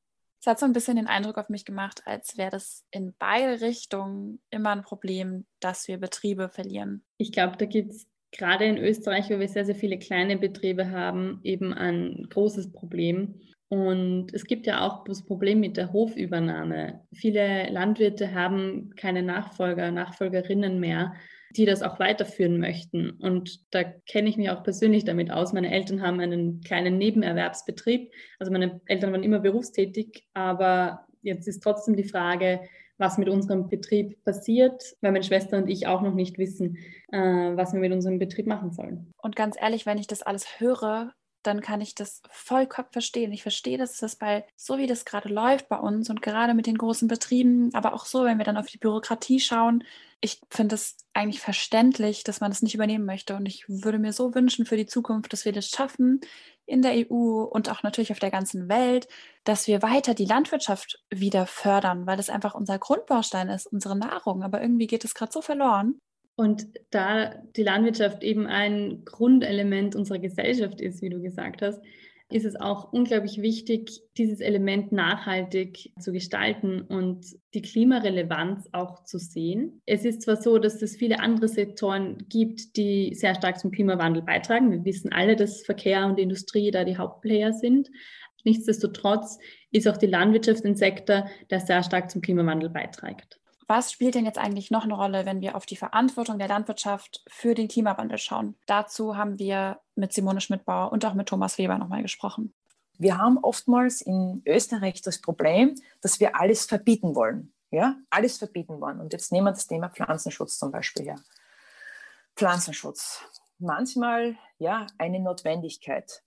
Speaker 2: Es hat so ein bisschen den Eindruck auf mich gemacht, als wäre das in beide Richtungen immer ein Problem, dass wir Betriebe verlieren.
Speaker 1: Ich glaube, da gibt es gerade in Österreich, wo wir sehr, sehr viele kleine Betriebe haben, eben ein großes Problem. Und es gibt ja auch das Problem mit der Hofübernahme. Viele Landwirte haben keine Nachfolger, Nachfolgerinnen mehr die das auch weiterführen möchten. Und da kenne ich mich auch persönlich damit aus. Meine Eltern haben einen kleinen Nebenerwerbsbetrieb. Also meine Eltern waren immer berufstätig, aber jetzt ist trotzdem die Frage, was mit unserem Betrieb passiert, weil meine Schwester und ich auch noch nicht wissen, äh, was wir mit unserem Betrieb machen sollen.
Speaker 2: Und ganz ehrlich, wenn ich das alles höre, dann kann ich das vollkommen verstehen. Ich verstehe, dass das bei, so wie das gerade läuft bei uns und gerade mit den großen Betrieben, aber auch so, wenn wir dann auf die Bürokratie schauen, ich finde es eigentlich verständlich, dass man das nicht übernehmen möchte. Und ich würde mir so wünschen für die Zukunft, dass wir das schaffen in der EU und auch natürlich auf der ganzen Welt, dass wir weiter die Landwirtschaft wieder fördern, weil das einfach unser Grundbaustein ist, unsere Nahrung. Aber irgendwie geht es gerade so verloren.
Speaker 1: Und da die Landwirtschaft eben ein Grundelement unserer Gesellschaft ist, wie du gesagt hast, ist es auch unglaublich wichtig, dieses Element nachhaltig zu gestalten und die Klimarelevanz auch zu sehen. Es ist zwar so, dass es viele andere Sektoren gibt, die sehr stark zum Klimawandel beitragen. Wir wissen alle, dass Verkehr und Industrie da die Hauptplayer sind. Nichtsdestotrotz ist auch die Landwirtschaft ein Sektor, der sehr stark zum Klimawandel beiträgt.
Speaker 2: Was spielt denn jetzt eigentlich noch eine Rolle, wenn wir auf die Verantwortung der Landwirtschaft für den Klimawandel schauen? Dazu haben wir mit Simone Schmidbauer und auch mit Thomas Weber nochmal gesprochen.
Speaker 5: Wir haben oftmals in Österreich das Problem, dass wir alles verbieten wollen. Ja, alles verbieten wollen. Und jetzt nehmen wir das Thema Pflanzenschutz zum Beispiel her. Pflanzenschutz. Manchmal ja eine Notwendigkeit.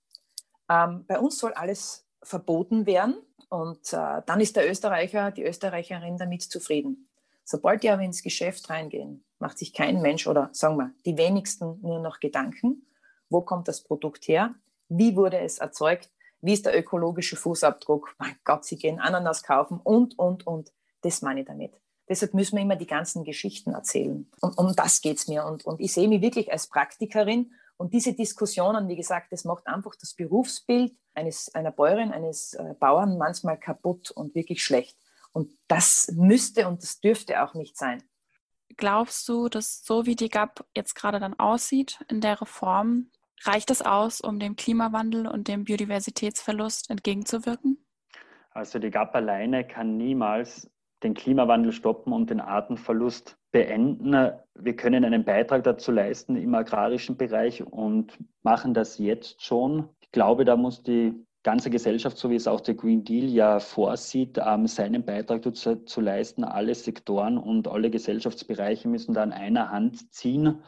Speaker 5: Ähm, bei uns soll alles verboten werden und äh, dann ist der Österreicher, die Österreicherin damit zufrieden. Sobald die aber ins Geschäft reingehen, macht sich kein Mensch oder sagen wir die wenigsten nur noch Gedanken, wo kommt das Produkt her, wie wurde es erzeugt, wie ist der ökologische Fußabdruck, mein Gott, sie gehen Ananas kaufen und, und, und. Das meine ich damit. Deshalb müssen wir immer die ganzen Geschichten erzählen. Und um das geht es mir. Und, und ich sehe mich wirklich als Praktikerin. Und diese Diskussionen, wie gesagt, das macht einfach das Berufsbild eines, einer Bäuerin, eines äh, Bauern manchmal kaputt und wirklich schlecht. Und das müsste und das dürfte auch nicht sein.
Speaker 2: Glaubst du, dass so wie die GAP jetzt gerade dann aussieht in der Reform, reicht es aus, um dem Klimawandel und dem Biodiversitätsverlust entgegenzuwirken?
Speaker 8: Also die GAP alleine kann niemals den Klimawandel stoppen und den Artenverlust beenden. Wir können einen Beitrag dazu leisten im agrarischen Bereich und machen das jetzt schon. Ich glaube, da muss die ganze Gesellschaft, so wie es auch der Green Deal ja vorsieht, ähm, seinen Beitrag dazu zu leisten. Alle Sektoren und alle Gesellschaftsbereiche müssen da an einer Hand ziehen.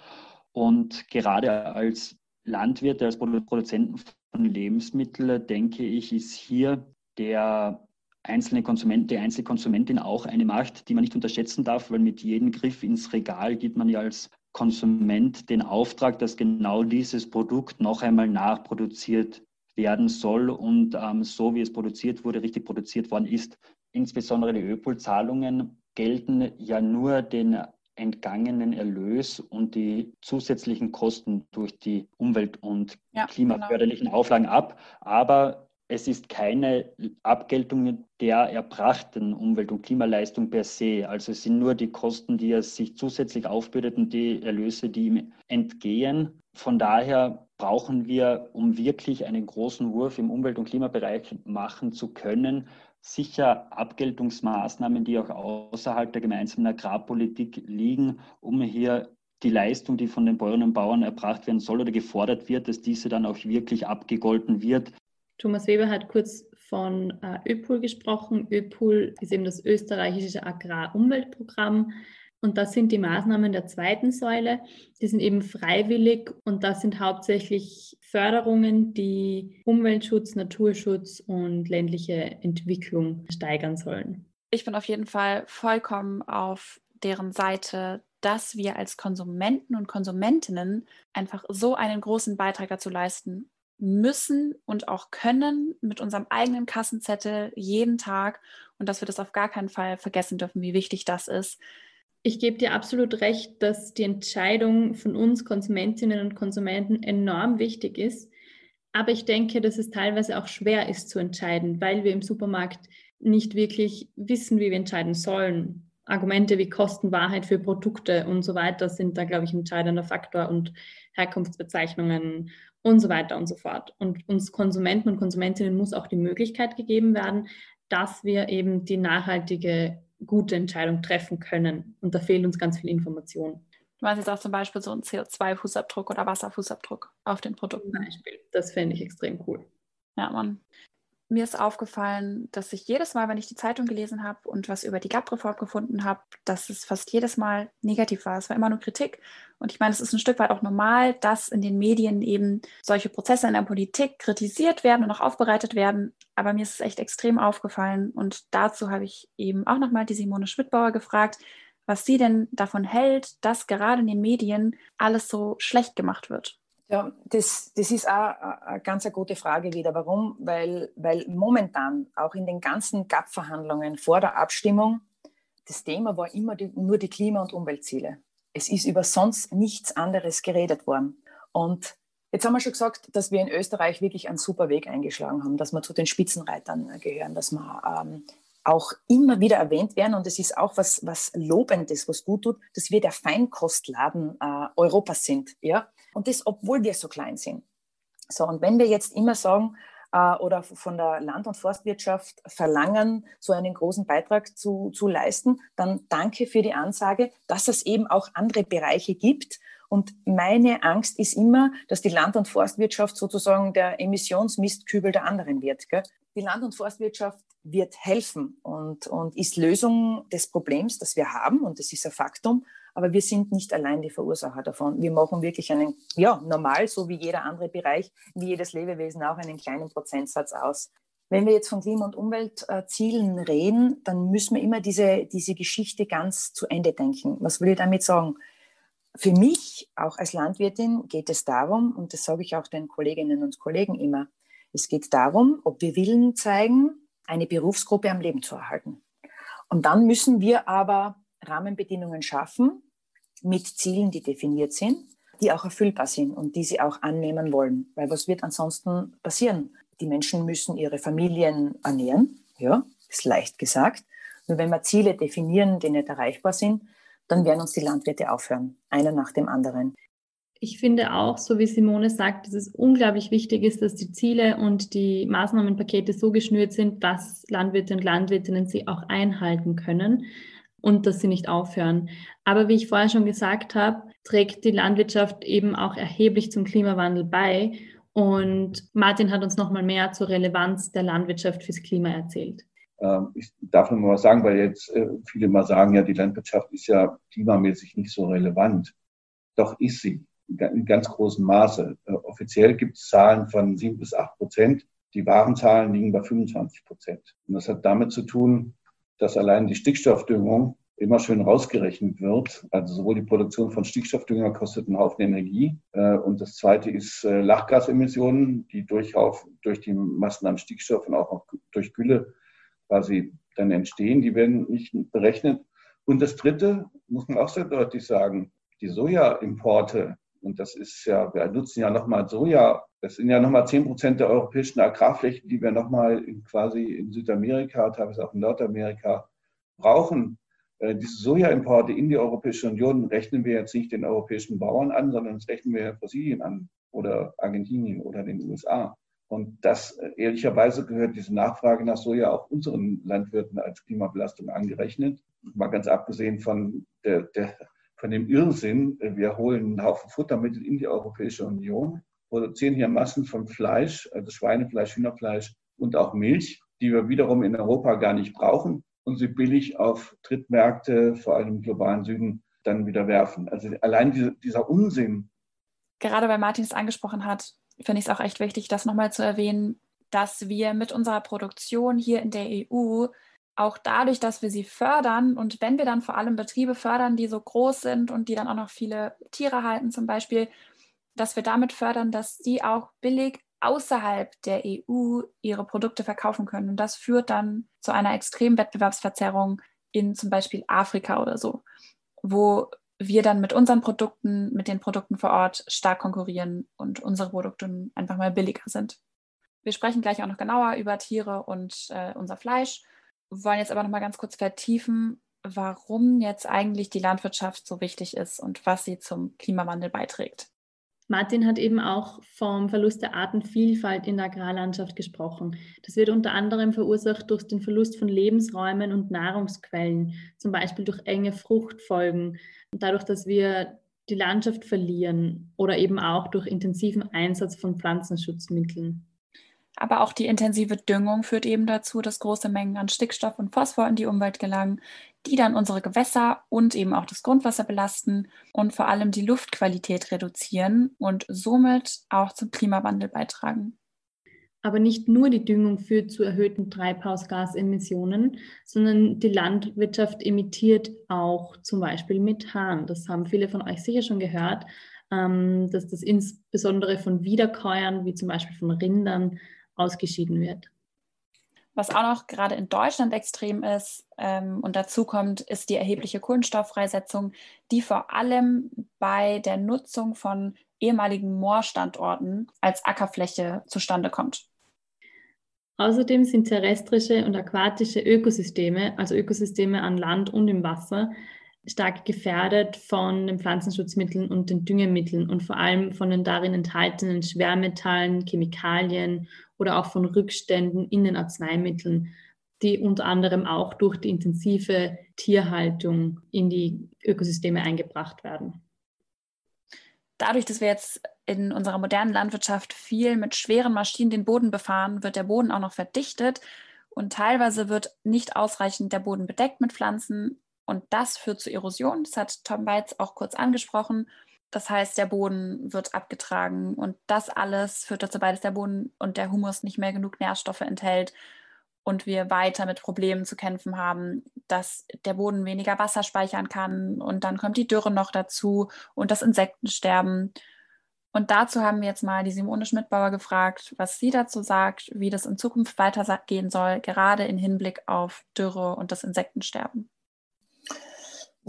Speaker 8: Und gerade als Landwirte, als Produzenten von Lebensmitteln, denke ich, ist hier der einzelne Konsument, die einzelne Konsumentin auch eine Macht, die man nicht unterschätzen darf, weil mit jedem Griff ins Regal gibt man ja als Konsument den Auftrag, dass genau dieses Produkt noch einmal nachproduziert werden soll und ähm, so wie es produziert wurde, richtig produziert worden ist. Insbesondere die Öpol-Zahlungen gelten ja nur den entgangenen Erlös und die zusätzlichen Kosten durch die Umwelt- und ja, klimaförderlichen genau. Auflagen ab. Aber es ist keine Abgeltung der erbrachten Umwelt- und Klimaleistung per se. Also es sind nur die Kosten, die er sich zusätzlich aufbürdet und die Erlöse, die ihm entgehen. Von daher brauchen wir, um wirklich einen großen Wurf im Umwelt- und Klimabereich machen zu können, sicher Abgeltungsmaßnahmen, die auch außerhalb der gemeinsamen Agrarpolitik liegen, um hier die Leistung, die von den Bäuerinnen und Bauern erbracht werden soll oder gefordert wird, dass diese dann auch wirklich abgegolten wird.
Speaker 1: Thomas Weber hat kurz von äh, ÖPOL gesprochen. ÖPOL ist eben das österreichische Agrarumweltprogramm. Und das sind die Maßnahmen der zweiten Säule. Die sind eben freiwillig und das sind hauptsächlich Förderungen, die Umweltschutz, Naturschutz und ländliche Entwicklung steigern sollen.
Speaker 2: Ich bin auf jeden Fall vollkommen auf deren Seite, dass wir als Konsumenten und Konsumentinnen einfach so einen großen Beitrag dazu leisten müssen und auch können mit unserem eigenen Kassenzettel jeden Tag und dass wir das auf gar keinen Fall vergessen dürfen, wie wichtig das ist.
Speaker 1: Ich gebe dir absolut recht, dass die Entscheidung von uns Konsumentinnen und Konsumenten enorm wichtig ist. Aber ich denke, dass es teilweise auch schwer ist zu entscheiden, weil wir im Supermarkt nicht wirklich wissen, wie wir entscheiden sollen. Argumente wie Kostenwahrheit für Produkte und so weiter sind da, glaube ich, entscheidender Faktor und Herkunftsbezeichnungen und so weiter und so fort. Und uns Konsumenten und Konsumentinnen muss auch die Möglichkeit gegeben werden, dass wir eben die nachhaltige, gute Entscheidung treffen können. Und da fehlt uns ganz viel Information.
Speaker 2: Du meinst jetzt auch zum Beispiel so einen CO2-Fußabdruck oder Wasserfußabdruck auf den Produkten?
Speaker 1: Zum Beispiel. Das fände ich extrem cool.
Speaker 2: Ja, Mann mir ist aufgefallen, dass ich jedes Mal, wenn ich die Zeitung gelesen habe und was über die GAP-Reform gefunden habe, dass es fast jedes Mal negativ war. Es war immer nur Kritik. Und ich meine, es ist ein Stück weit auch normal, dass in den Medien eben solche Prozesse in der Politik kritisiert werden und auch aufbereitet werden. Aber mir ist es echt extrem aufgefallen. Und dazu habe ich eben auch nochmal die Simone Schmidbauer gefragt, was sie denn davon hält, dass gerade in den Medien alles so schlecht gemacht wird.
Speaker 5: Ja, das, das ist auch eine ganz eine gute Frage wieder. Warum? Weil, weil momentan auch in den ganzen GAP-Verhandlungen vor der Abstimmung das Thema war immer die, nur die Klima- und Umweltziele. Es ist über sonst nichts anderes geredet worden. Und jetzt haben wir schon gesagt, dass wir in Österreich wirklich einen super Weg eingeschlagen haben, dass wir zu den Spitzenreitern gehören, dass wir ähm, auch immer wieder erwähnt werden. Und es ist auch was, was Lobendes, was gut tut, dass wir der Feinkostladen äh, Europas sind. Ja? Und das, obwohl wir so klein sind. So, und wenn wir jetzt immer sagen, äh, oder von der Land- und Forstwirtschaft verlangen, so einen großen Beitrag zu, zu leisten, dann danke für die Ansage, dass es eben auch andere Bereiche gibt. Und meine Angst ist immer, dass die Land- und Forstwirtschaft sozusagen der Emissionsmistkübel der anderen wird. Gell? Die Land- und Forstwirtschaft wird helfen und, und ist Lösung des Problems, das wir haben, und das ist ein Faktum. Aber wir sind nicht allein die Verursacher davon. Wir machen wirklich einen, ja, normal, so wie jeder andere Bereich, wie jedes Lebewesen auch einen kleinen Prozentsatz aus. Wenn wir jetzt von Klima- und Umweltzielen reden, dann müssen wir immer diese, diese Geschichte ganz zu Ende denken. Was will ich damit sagen? Für mich, auch als Landwirtin, geht es darum, und das sage ich auch den Kolleginnen und Kollegen immer, es geht darum, ob wir Willen zeigen, eine Berufsgruppe am Leben zu erhalten. Und dann müssen wir aber Rahmenbedingungen schaffen mit Zielen, die definiert sind, die auch erfüllbar sind und die sie auch annehmen wollen. Weil was wird ansonsten passieren? Die Menschen müssen ihre Familien ernähren. Ja, ist leicht gesagt. Nur wenn wir Ziele definieren, die nicht erreichbar sind, dann werden uns die Landwirte aufhören, einer nach dem anderen.
Speaker 1: Ich finde auch, so wie Simone sagt, dass es unglaublich wichtig ist, dass die Ziele und die Maßnahmenpakete so geschnürt sind, dass Landwirte und Landwirtinnen sie auch einhalten können und dass sie nicht aufhören. Aber wie ich vorher schon gesagt habe, trägt die Landwirtschaft eben auch erheblich zum Klimawandel bei. Und Martin hat uns nochmal mehr zur Relevanz der Landwirtschaft fürs Klima erzählt.
Speaker 4: Ähm, ich darf nur mal was sagen, weil jetzt äh, viele mal sagen, ja, die Landwirtschaft ist ja klimamäßig nicht so relevant. Doch ist sie in ganz großem Maße. Äh, offiziell gibt es Zahlen von sieben bis acht Prozent. Die wahren Zahlen liegen bei 25 Prozent. Und das hat damit zu tun, dass allein die Stickstoffdüngung immer schön rausgerechnet wird. Also sowohl die Produktion von Stickstoffdünger kostet einen Haufen Energie. Äh, und das zweite ist äh, Lachgasemissionen, die durch, durch die Massen an Stickstoff und auch durch Gülle quasi dann entstehen. Die werden nicht berechnet. Und das dritte, muss man auch sehr deutlich sagen, die Sojaimporte. Und das ist ja, wir nutzen ja nochmal Soja. Das sind ja nochmal 10 Prozent der europäischen Agrarflächen, die wir nochmal quasi in Südamerika, teilweise auch in Nordamerika brauchen. Äh, diese Sojaimporte in die Europäische Union rechnen wir jetzt nicht den europäischen Bauern an, sondern das rechnen wir Brasilien an oder Argentinien oder den USA. Und das äh, ehrlicherweise gehört diese Nachfrage nach Soja auch unseren Landwirten als Klimabelastung angerechnet. Mal ganz abgesehen von, der, der, von dem Irrsinn, wir holen einen Haufen Futtermittel in die Europäische Union, produzieren hier Massen von Fleisch, also Schweinefleisch, Hühnerfleisch und auch Milch, die wir wiederum in Europa gar nicht brauchen und sie billig auf Drittmärkte, vor allem im globalen Süden, dann wieder werfen. Also allein diese, dieser Unsinn.
Speaker 2: Gerade weil Martin es angesprochen hat, finde ich es auch echt wichtig, das nochmal zu erwähnen, dass wir mit unserer Produktion hier in der EU auch dadurch, dass wir sie fördern und wenn wir dann vor allem Betriebe fördern, die so groß sind und die dann auch noch viele Tiere halten zum Beispiel, dass wir damit fördern, dass die auch billig außerhalb der EU ihre Produkte verkaufen können. Und das führt dann zu einer extremen Wettbewerbsverzerrung in zum Beispiel Afrika oder so, wo wir dann mit unseren Produkten, mit den Produkten vor Ort stark konkurrieren und unsere Produkte einfach mal billiger sind. Wir sprechen gleich auch noch genauer über Tiere und äh, unser Fleisch, wollen jetzt aber noch mal ganz kurz vertiefen, warum jetzt eigentlich die Landwirtschaft so wichtig ist und was sie zum Klimawandel beiträgt.
Speaker 1: Martin hat eben auch vom Verlust der Artenvielfalt in der Agrarlandschaft gesprochen. Das wird unter anderem verursacht durch den Verlust von Lebensräumen und Nahrungsquellen, zum Beispiel durch enge Fruchtfolgen dadurch, dass wir die Landschaft verlieren oder eben auch durch intensiven Einsatz von Pflanzenschutzmitteln.
Speaker 2: Aber auch die intensive Düngung führt eben dazu, dass große Mengen an Stickstoff und Phosphor in die Umwelt gelangen, die dann unsere Gewässer und eben auch das Grundwasser belasten und vor allem die Luftqualität reduzieren und somit auch zum Klimawandel beitragen.
Speaker 1: Aber nicht nur die Düngung führt zu erhöhten Treibhausgasemissionen, sondern die Landwirtschaft emittiert auch zum Beispiel Methan. Das haben viele von euch sicher schon gehört, ähm, dass das insbesondere von Wiederkäuern, wie zum Beispiel von Rindern, ausgeschieden wird.
Speaker 2: Was auch noch gerade in Deutschland extrem ist ähm, und dazu kommt, ist die erhebliche Kohlenstofffreisetzung, die vor allem bei der Nutzung von ehemaligen Moorstandorten als Ackerfläche zustande kommt.
Speaker 1: Außerdem sind terrestrische und aquatische Ökosysteme, also Ökosysteme an Land und im Wasser, stark gefährdet von den Pflanzenschutzmitteln und den Düngemitteln und vor allem von den darin enthaltenen Schwermetallen, Chemikalien oder auch von Rückständen in den Arzneimitteln, die unter anderem auch durch die intensive Tierhaltung in die Ökosysteme eingebracht werden.
Speaker 2: Dadurch, dass wir jetzt in unserer modernen Landwirtschaft viel mit schweren Maschinen den Boden befahren, wird der Boden auch noch verdichtet und teilweise wird nicht ausreichend der Boden bedeckt mit Pflanzen und das führt zu Erosion. Das hat Tom Beitz auch kurz angesprochen. Das heißt, der Boden wird abgetragen und das alles führt dazu bei, dass der Boden und der Humus nicht mehr genug Nährstoffe enthält und wir weiter mit Problemen zu kämpfen haben, dass der Boden weniger Wasser speichern kann und dann kommt die Dürre noch dazu und das Insektensterben. Und dazu haben wir jetzt mal die Simone Schmidtbauer gefragt, was sie dazu sagt, wie das in Zukunft weitergehen soll, gerade im Hinblick auf Dürre und das Insektensterben.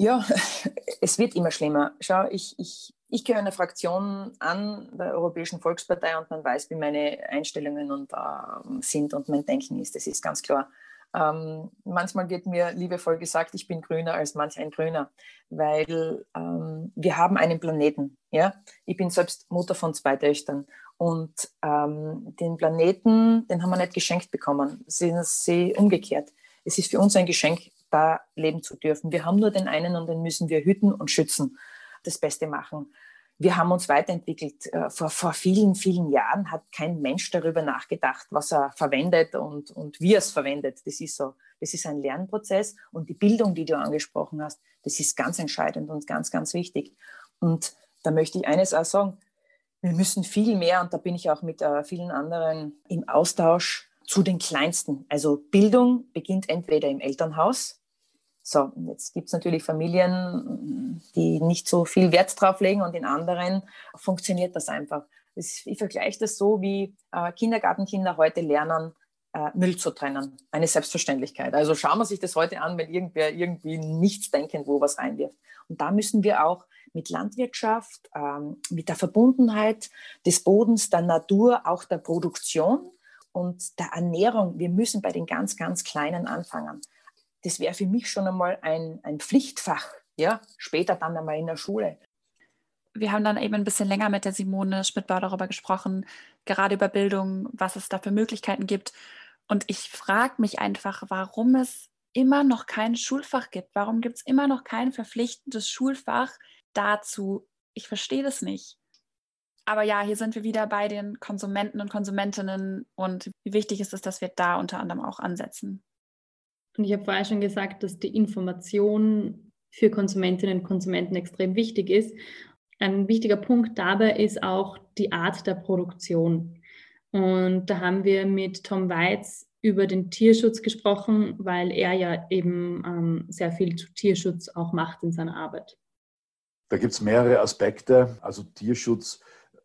Speaker 5: Ja, es wird immer schlimmer. Schau, ich, ich, ich gehöre einer Fraktion an der Europäischen Volkspartei und man weiß, wie meine Einstellungen und, äh, sind und mein Denken ist. Das ist ganz klar. Ähm, manchmal wird mir liebevoll gesagt, ich bin grüner als manch ein Grüner, weil ähm, wir haben einen Planeten. Ja? Ich bin selbst Mutter von zwei Töchtern und ähm, den Planeten, den haben wir nicht geschenkt bekommen. Sind sie umgekehrt. Es ist für uns ein Geschenk, da leben zu dürfen. Wir haben nur den einen und den müssen wir hüten und schützen, das Beste machen. wir haben uns weiterentwickelt. Äh, vor, vor vielen, vielen Jahren hat kein Mensch darüber nachgedacht, was er verwendet und, und wie er es verwendet. Das ist so, das ist ein Lernprozess und die Bildung, die du angesprochen hast, das ist ganz entscheidend und ganz, ganz wichtig. Und da möchte ich eines auch sagen, wir müssen viel mehr, und da bin ich auch mit äh, vielen anderen im Austausch zu den Kleinsten. Also Bildung beginnt entweder im Elternhaus, so, jetzt gibt es natürlich Familien, die nicht so viel Wert drauf legen und in anderen funktioniert das einfach. Ich vergleiche das so, wie äh, Kindergartenkinder heute lernen, äh, Müll zu trennen. Eine Selbstverständlichkeit. Also schauen wir sich das heute an, wenn irgendwer irgendwie nichts denken, wo was reinwirft. Und da müssen wir auch mit Landwirtschaft, ähm, mit der Verbundenheit des Bodens, der Natur, auch der Produktion und der Ernährung, wir müssen bei den ganz, ganz Kleinen anfangen das wäre für mich schon einmal ein, ein Pflichtfach, ja, später dann einmal in der Schule.
Speaker 2: Wir haben dann eben ein bisschen länger mit der Simone Schmidtbau darüber gesprochen, gerade über Bildung, was es da für Möglichkeiten gibt. Und ich frage mich einfach, warum es immer noch kein Schulfach gibt. Warum gibt es immer noch kein verpflichtendes Schulfach dazu? Ich verstehe das nicht. Aber ja, hier sind wir wieder bei den Konsumenten und Konsumentinnen und wie wichtig ist es, dass wir da unter anderem auch ansetzen.
Speaker 1: Und ich habe vorher schon gesagt, dass die Information für Konsumentinnen und Konsumenten extrem wichtig ist. Ein wichtiger Punkt dabei ist auch die Art der Produktion. Und da haben wir mit Tom Weitz über den Tierschutz gesprochen, weil er ja eben ähm, sehr viel zu Tierschutz auch macht in seiner Arbeit.
Speaker 6: Da gibt es mehrere Aspekte. Also Tierschutz,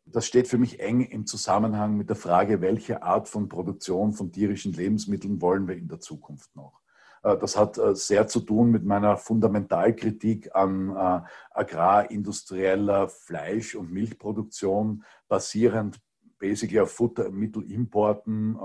Speaker 6: das steht für mich eng im Zusammenhang mit der Frage, welche Art von Produktion von tierischen Lebensmitteln wollen wir in der Zukunft noch. Äh, das hat äh, sehr zu tun mit meiner Fundamentalkritik an äh, agrarindustrieller Fleisch- und Milchproduktion, basierend basically auf Futtermittelimporten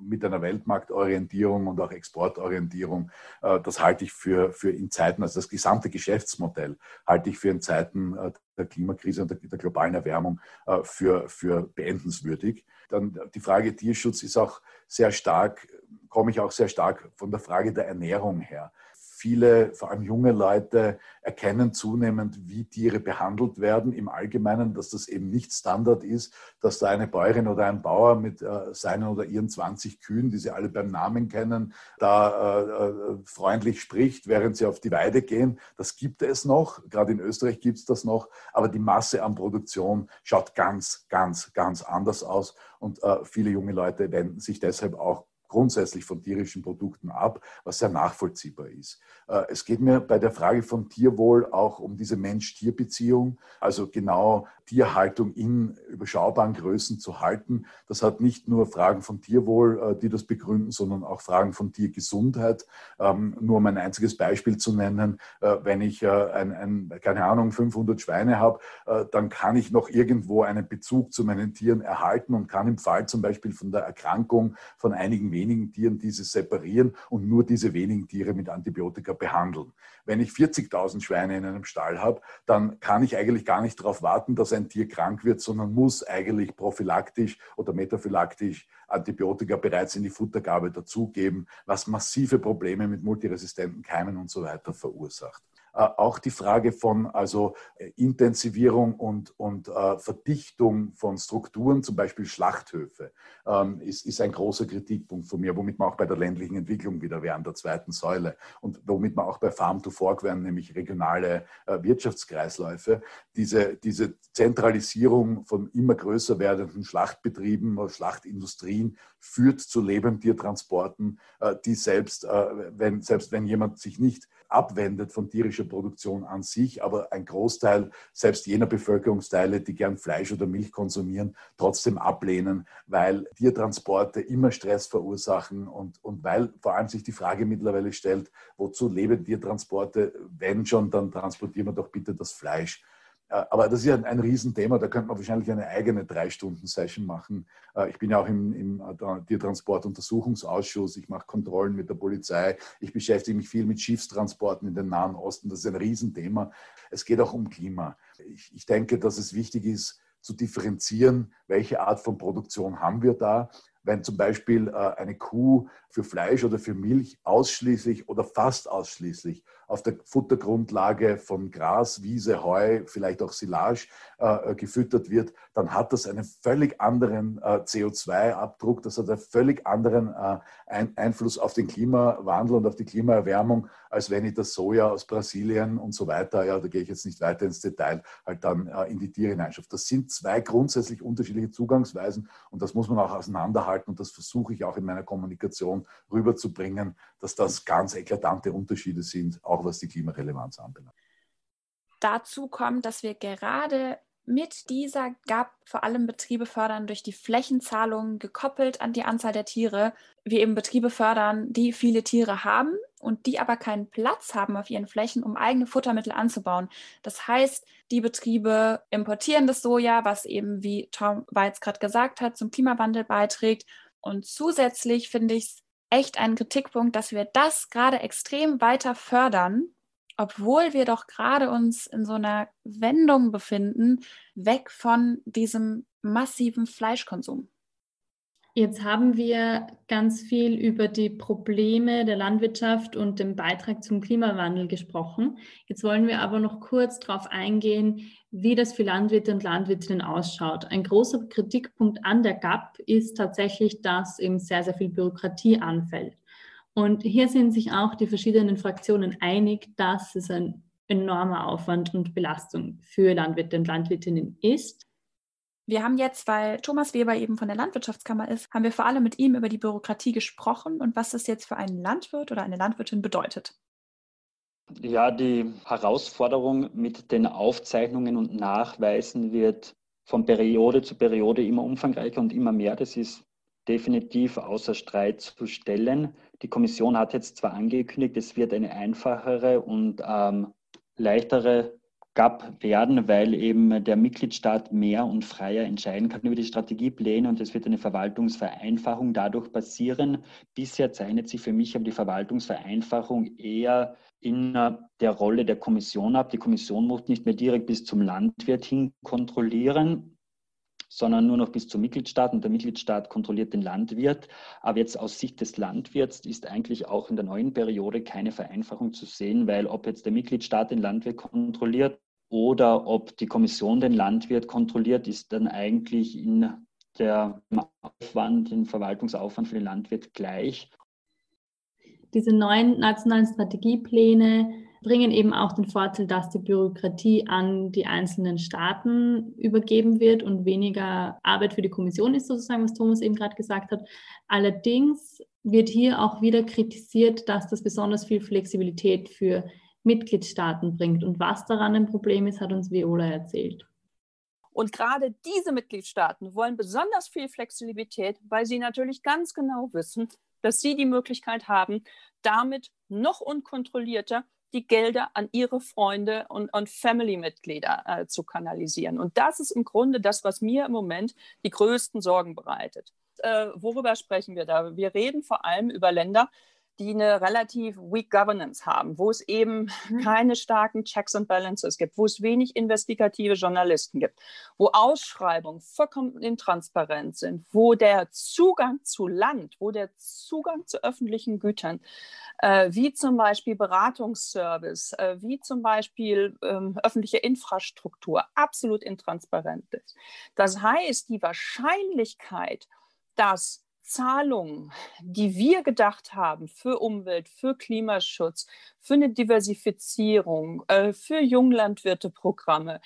Speaker 6: mit einer Weltmarktorientierung und auch Exportorientierung. Das halte ich für, für in Zeiten, also das gesamte Geschäftsmodell halte ich für in Zeiten der Klimakrise und der, der globalen Erwärmung für, für beendenswürdig. Dann die Frage Tierschutz ist auch sehr stark komme ich auch sehr stark von der Frage der Ernährung her. Viele, vor allem junge Leute, erkennen zunehmend, wie Tiere behandelt werden im Allgemeinen, dass das eben nicht Standard ist, dass da eine Bäuerin oder ein Bauer mit äh, seinen oder ihren 20 Kühen, die sie alle beim Namen kennen, da äh, äh, freundlich spricht, während sie auf die Weide gehen. Das gibt es noch, gerade in Österreich gibt es das noch, aber die Masse an Produktion schaut ganz, ganz, ganz anders aus. Und viele junge Leute wenden sich deshalb auch grundsätzlich von tierischen Produkten ab, was sehr nachvollziehbar ist. Äh, es geht mir bei der Frage von Tierwohl auch um diese Mensch-Tier-Beziehung, also genau Tierhaltung in überschaubaren Größen zu halten. Das hat nicht nur Fragen von Tierwohl, äh, die das begründen, sondern auch Fragen von Tiergesundheit. Ähm, nur um ein einziges Beispiel zu nennen, äh, wenn ich ein, ein keine Ahnung, 500 Schweine habe, dann kann ich noch irgendwo einen Bezug zu meinen Tieren erhalten und kann im Fall zum Beispiel von der Erkrankung von einigen wenigen Tieren diese separieren und nur diese wenigen Tiere mit Antibiotika behandeln. Wenn ich 40.000 Schweine in einem Stall habe, dann kann ich eigentlich gar nicht darauf warten, dass ein Tier krank wird, sondern muss eigentlich prophylaktisch oder metaphylaktisch Antibiotika bereits in die Futtergabe dazugeben, was massive Probleme mit multiresistenten Keimen und so weiter verursacht. Äh, auch die Frage von also äh, Intensivierung und, und äh, Verdichtung von Strukturen, zum Beispiel Schlachthöfe, ähm, ist, ist ein großer Kritikpunkt von mir, womit man auch bei der ländlichen Entwicklung wieder wären, der zweiten Säule und womit man auch bei Farm to Fork wären, nämlich regionale Wirtschaftskreisläufe. Diese, diese Zentralisierung von immer größer werdenden Schlachtbetrieben Schlachtindustrien führt zu Lebendtiertransporten, die selbst, wenn, selbst wenn jemand sich nicht abwendet von tierischer Produktion an sich, aber ein Großteil selbst jener Bevölkerungsteile, die gern Fleisch oder Milch konsumieren, trotzdem ablehnen, weil Tiertransporte immer Stress verursachen und, und weil vor allem sich die Frage mittlerweile stellt, wozu leben Tiertransporte? Wenn schon, dann transportieren wir doch bitte das Fleisch. Äh, aber das ist ja ein, ein Riesenthema, da könnte man wahrscheinlich eine eigene Drei-Stunden-Session machen. Äh, ich bin ja auch im, im äh, Tiertransportuntersuchungsausschuss, ich mache Kontrollen mit der Polizei, ich beschäftige mich viel mit Schiffstransporten in den Nahen Osten, das ist ein Riesenthema. Es geht auch um Klima. Ich, ich denke, dass es wichtig ist, zu differenzieren, welche Art von Produktion haben wir da wenn zum Beispiel äh, eine Kuh für Fleisch oder für Milch ausschließlich oder fast ausschließlich auf der Futtergrundlage von Gras, Wiese, Heu, vielleicht auch Silage äh, gefüttert wird, dann hat das einen völlig anderen äh, CO2-Abdruck, das hat einen völlig anderen äh, ein Einfluss auf den Klimawandel und auf die Klimaerwärmung, als wenn ich das Soja aus Brasilien und so weiter, ja, da gehe ich jetzt nicht weiter ins Detail, halt dann äh, in die Tiere hineinschaffe. Das sind zwei grundsätzlich unterschiedliche Zugangsweisen und das muss man auch auseinanderhalten und das versuche ich auch in meiner Kommunikation rüberzubringen, dass das ganz eklatante Unterschiede sind, auch was die Klimarelevanz anbelangt.
Speaker 2: Dazu kommt, dass wir gerade mit dieser GAP vor allem Betriebe fördern durch die Flächenzahlungen gekoppelt an die Anzahl der Tiere. Wir eben Betriebe fördern, die viele Tiere haben und die aber keinen Platz haben auf ihren Flächen, um eigene Futtermittel anzubauen. Das heißt, die Betriebe importieren das Soja, was eben, wie Tom Weiz gerade gesagt hat, zum Klimawandel beiträgt. Und zusätzlich finde ich es echt ein Kritikpunkt, dass wir das gerade extrem weiter fördern, obwohl wir doch gerade uns in so einer Wendung befinden, weg von diesem massiven Fleischkonsum.
Speaker 1: Jetzt haben wir ganz viel über die Probleme der Landwirtschaft und den Beitrag zum Klimawandel gesprochen. Jetzt wollen wir aber noch kurz darauf eingehen, wie das für Landwirte und Landwirtinnen ausschaut. Ein großer Kritikpunkt an der GAP ist tatsächlich, dass eben sehr, sehr viel Bürokratie anfällt. Und hier sind sich auch die verschiedenen Fraktionen einig, dass es ein enormer Aufwand und Belastung für Landwirte und Landwirtinnen ist.
Speaker 2: Wir haben jetzt, weil Thomas Weber eben von der Landwirtschaftskammer ist, haben wir vor allem mit ihm über die Bürokratie gesprochen und was das jetzt für einen Landwirt oder eine Landwirtin bedeutet.
Speaker 8: Ja, die Herausforderung mit den Aufzeichnungen und Nachweisen wird von Periode zu Periode immer umfangreicher und immer mehr. Das ist definitiv außer Streit zu stellen. Die Kommission hat jetzt zwar angekündigt, es wird eine einfachere und ähm, leichtere GAP werden, weil eben der Mitgliedstaat mehr und freier entscheiden kann über die Strategiepläne und es wird eine Verwaltungsvereinfachung dadurch passieren. Bisher zeichnet sich für mich aber die Verwaltungsvereinfachung eher in der Rolle der Kommission ab. Die Kommission muss nicht mehr direkt bis zum Landwirt hin kontrollieren, sondern nur noch bis zum Mitgliedstaat und der Mitgliedstaat kontrolliert den Landwirt. Aber jetzt aus Sicht des Landwirts ist eigentlich auch in der neuen Periode keine Vereinfachung zu sehen, weil ob jetzt der Mitgliedstaat den Landwirt kontrolliert oder ob die Kommission den Landwirt kontrolliert, ist dann eigentlich in der Aufwand, den Verwaltungsaufwand für den Landwirt gleich.
Speaker 1: Diese neuen nationalen Strategiepläne bringen eben auch den Vorteil, dass die Bürokratie an die einzelnen Staaten übergeben wird und weniger Arbeit für die Kommission ist, sozusagen, was Thomas eben gerade gesagt hat. Allerdings wird hier auch wieder kritisiert, dass das besonders viel Flexibilität für Mitgliedstaaten bringt. Und was daran ein Problem ist, hat uns Viola erzählt.
Speaker 7: Und gerade diese Mitgliedstaaten wollen besonders viel Flexibilität, weil sie natürlich ganz genau wissen, dass sie die Möglichkeit haben, damit noch unkontrollierter die Gelder an ihre Freunde und, und Family-Mitglieder äh, zu kanalisieren. Und das ist im Grunde das, was mir im Moment die größten Sorgen bereitet. Äh, worüber sprechen wir da? Wir reden vor allem über Länder, die eine relativ weak Governance haben, wo es eben mhm. keine starken Checks and Balances gibt, wo es wenig investigative Journalisten gibt, wo Ausschreibungen vollkommen intransparent sind, wo der Zugang zu Land, wo der Zugang zu öffentlichen Gütern, äh, wie zum Beispiel Beratungsservice, äh, wie zum Beispiel ähm, öffentliche Infrastruktur, absolut intransparent ist. Das heißt, die Wahrscheinlichkeit, dass Zahlungen, die wir gedacht haben für Umwelt, für Klimaschutz, für eine Diversifizierung, äh, für Junglandwirteprogramme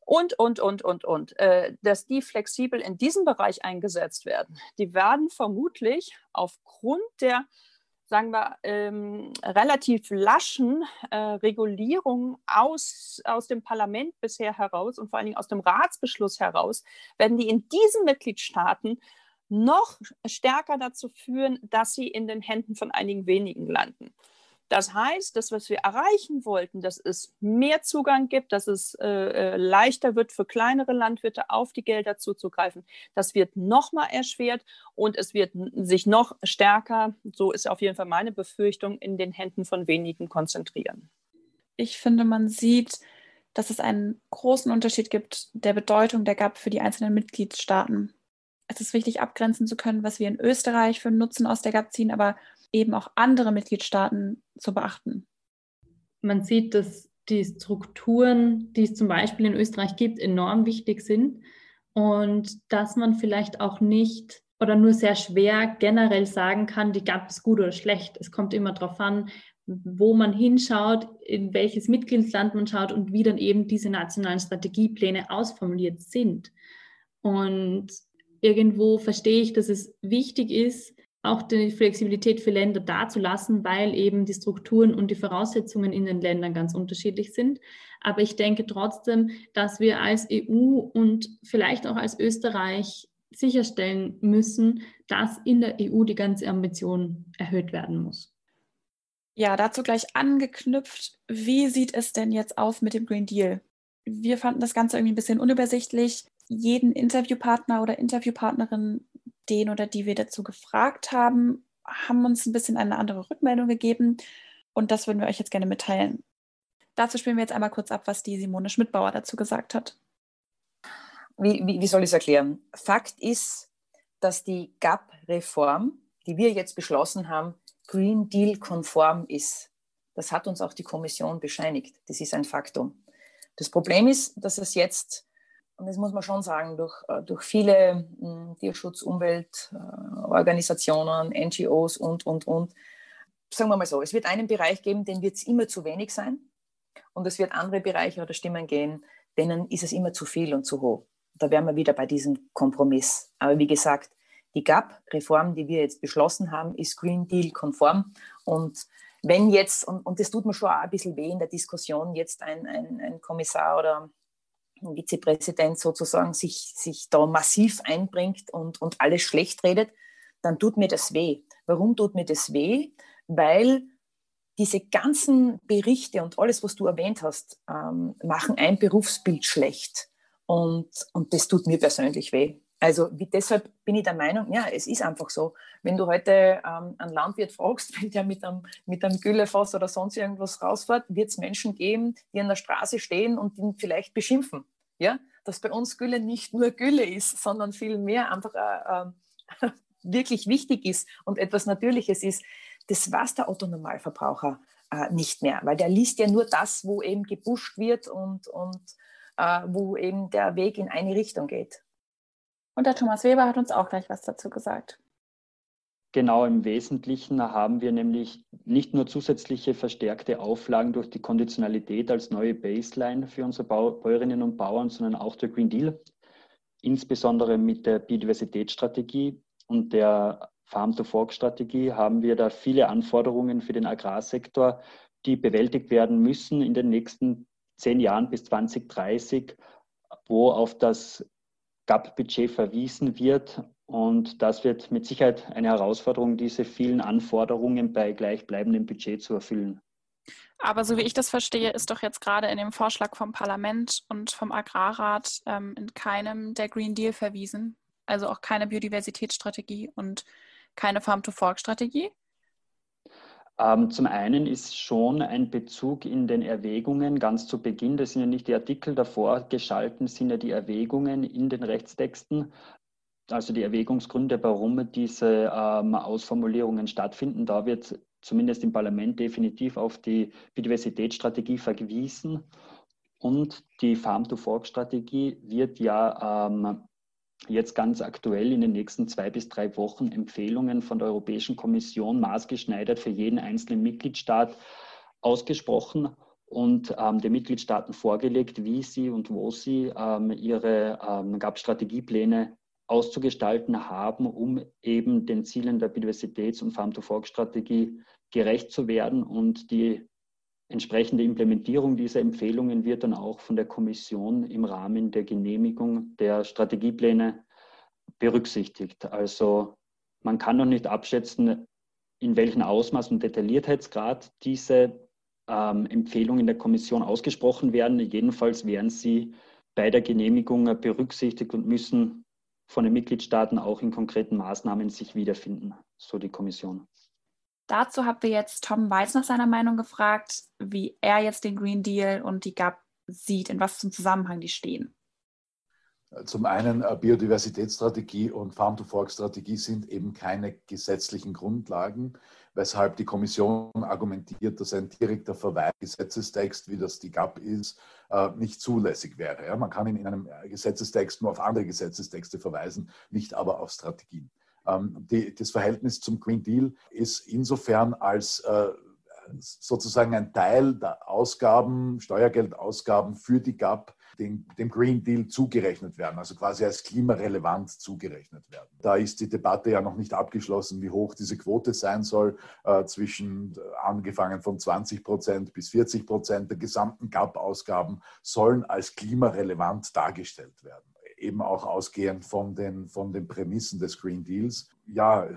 Speaker 7: und, und, und, und, und, äh, dass die flexibel in diesem Bereich eingesetzt werden, die werden vermutlich aufgrund der sagen wir, ähm, relativ laschen äh, Regulierung aus, aus dem Parlament bisher heraus und vor allen Dingen aus dem Ratsbeschluss heraus, werden die in diesen Mitgliedstaaten noch stärker dazu führen, dass sie in den Händen von einigen wenigen landen. Das heißt, das, was wir erreichen wollten, dass es mehr Zugang gibt, dass es äh, äh leichter wird für kleinere Landwirte auf die Gelder zuzugreifen, das wird nochmal erschwert und es wird sich noch stärker, so ist auf jeden Fall meine Befürchtung, in den Händen von wenigen konzentrieren.
Speaker 2: Ich finde, man sieht, dass es einen großen Unterschied gibt der Bedeutung der GAP für die einzelnen Mitgliedstaaten. Es ist wichtig, abgrenzen zu können, was wir in Österreich für einen Nutzen aus der GAP ziehen, aber eben auch andere Mitgliedstaaten zu beachten.
Speaker 1: Man sieht, dass die Strukturen, die es zum Beispiel in Österreich gibt, enorm wichtig sind und dass man vielleicht auch nicht oder nur sehr schwer generell sagen kann, die GAP ist gut oder schlecht. Es kommt immer darauf an, wo man hinschaut, in welches Mitgliedsland man schaut und wie dann eben diese nationalen Strategiepläne ausformuliert sind. Und irgendwo verstehe ich, dass es wichtig ist, auch die Flexibilität für Länder dazulassen, weil eben die Strukturen und die Voraussetzungen in den Ländern ganz unterschiedlich sind. Aber ich denke trotzdem, dass wir als EU und vielleicht auch als Österreich sicherstellen müssen, dass in der EU die ganze Ambition erhöht werden muss.
Speaker 2: Ja, dazu gleich angeknüpft, wie sieht es denn jetzt aus mit dem Green Deal? Wir fanden das Ganze irgendwie ein bisschen unübersichtlich jeden Interviewpartner oder Interviewpartnerin, den oder die wir dazu gefragt haben, haben uns ein bisschen eine andere Rückmeldung gegeben und das würden wir euch jetzt gerne mitteilen. Dazu spielen wir jetzt einmal kurz ab, was die Simone Schmidbauer dazu gesagt hat.
Speaker 5: Wie, wie, wie soll ich es erklären? Fakt ist, dass die GAP-Reform, die wir jetzt beschlossen haben, Green Deal-konform ist. Das hat uns auch die Kommission bescheinigt. Das ist ein Faktum. Das Problem ist, dass es jetzt und das muss man schon sagen, durch, äh, durch viele hm, Tierschutz-, Umweltorganisationen, NGOs und, und, und. Sagen wir mal so, es wird einen Bereich geben, den wird es immer zu wenig sein. Und es wird andere Bereiche oder Stimmen gehen, denen ist es immer zu viel und zu hoch. Da wären wir wieder bei diesem Kompromiss. Aber wie gesagt, die GAP-Reform, die wir jetzt beschlossen haben, ist Green Deal-konform. Und wenn jetzt, und, und das tut mir schon auch ein bisschen weh in der Diskussion, jetzt ein, ein, ein Kommissar oder Vizepräsident sozusagen sich, sich da massiv einbringt und, und alles schlecht redet, dann tut mir das weh. Warum tut mir das weh? Weil diese ganzen Berichte und alles, was du erwähnt hast, ähm, machen ein Berufsbild schlecht. Und, und das tut mir persönlich weh. Also wie, deshalb bin ich der Meinung, ja, es ist einfach so. Wenn du heute ähm, einen Landwirt fragst, wenn der mit einem, mit einem Güllefass oder sonst irgendwas rausfährt, wird es Menschen geben, die an der Straße stehen und ihn vielleicht beschimpfen. Ja? Dass bei uns Gülle nicht nur Gülle ist, sondern viel mehr einfach äh, äh, wirklich wichtig ist und etwas Natürliches ist. Das weiß der Autonormalverbraucher äh, nicht mehr, weil der liest ja nur das, wo eben gebuscht wird und, und äh, wo eben der Weg in eine Richtung geht.
Speaker 2: Und der Thomas Weber hat uns auch gleich was dazu gesagt.
Speaker 8: Genau, im Wesentlichen haben wir nämlich nicht nur zusätzliche verstärkte Auflagen durch die Konditionalität als neue Baseline für unsere Bäuerinnen und Bauern, sondern auch der Green Deal, insbesondere mit der Biodiversitätsstrategie und der Farm-to-Fork-Strategie haben wir da viele Anforderungen für den Agrarsektor, die bewältigt werden müssen in den nächsten zehn Jahren bis 2030, wo auf das GAP-Budget verwiesen wird. Und das wird mit Sicherheit eine Herausforderung, diese vielen Anforderungen bei gleichbleibendem Budget zu erfüllen.
Speaker 2: Aber so wie ich das verstehe, ist doch jetzt gerade in dem Vorschlag vom Parlament und vom Agrarrat ähm, in keinem der Green Deal verwiesen. Also auch keine Biodiversitätsstrategie und keine Farm-to-Fork-Strategie.
Speaker 8: Ähm, zum einen ist schon ein Bezug in den Erwägungen ganz zu Beginn, das sind ja nicht die Artikel davor geschalten, sind ja die Erwägungen in den Rechtstexten, also die Erwägungsgründe, warum diese ähm, Ausformulierungen stattfinden. Da wird zumindest im Parlament definitiv auf die Biodiversitätsstrategie verwiesen. Und die Farm-to-Fork-Strategie wird ja ähm, jetzt ganz aktuell in den nächsten zwei bis drei Wochen Empfehlungen von der Europäischen Kommission maßgeschneidert für jeden einzelnen Mitgliedstaat ausgesprochen und ähm, den Mitgliedstaaten vorgelegt, wie sie und wo sie ähm, ihre ähm, GAP-Strategiepläne auszugestalten haben, um eben den Zielen der Biodiversitäts- und Farm-to-Fork-Strategie gerecht zu werden. Und die entsprechende Implementierung dieser Empfehlungen wird dann auch von der Kommission im Rahmen der Genehmigung der Strategiepläne berücksichtigt. Also man kann noch nicht abschätzen, in welchem Ausmaß und Detailliertheitsgrad diese ähm, Empfehlungen der Kommission ausgesprochen werden. Jedenfalls werden sie bei der Genehmigung berücksichtigt und müssen von den Mitgliedstaaten auch in konkreten Maßnahmen sich wiederfinden, so die Kommission.
Speaker 2: Dazu haben wir jetzt Tom Weiß nach seiner Meinung gefragt, wie er jetzt den Green Deal und die GAP sieht, in was zum Zusammenhang die stehen.
Speaker 6: Zum einen äh, Biodiversitätsstrategie und Farm-to-Fork-Strategie sind eben keine gesetzlichen Grundlagen, weshalb die Kommission argumentiert, dass ein direkter Verweis Gesetzestext, wie das die GAP ist, äh, nicht zulässig wäre. Man kann in einem Gesetzestext nur auf andere Gesetzestexte verweisen, nicht aber auf Strategien. Ähm, das Verhältnis zum Green Deal ist insofern als äh, sozusagen ein Teil der Ausgaben, Steuergeldausgaben für die GAP dem, dem, Green Deal zugerechnet werden, also quasi als klimarelevant zugerechnet werden. Da ist die Debatte ja noch nicht abgeschlossen, wie hoch diese Quote sein soll, äh, zwischen äh, angefangen von 20 Prozent bis 40 Prozent der gesamten GAP-Ausgaben sollen als klimarelevant dargestellt werden eben auch ausgehend von den, von den Prämissen des Green Deals. Ja,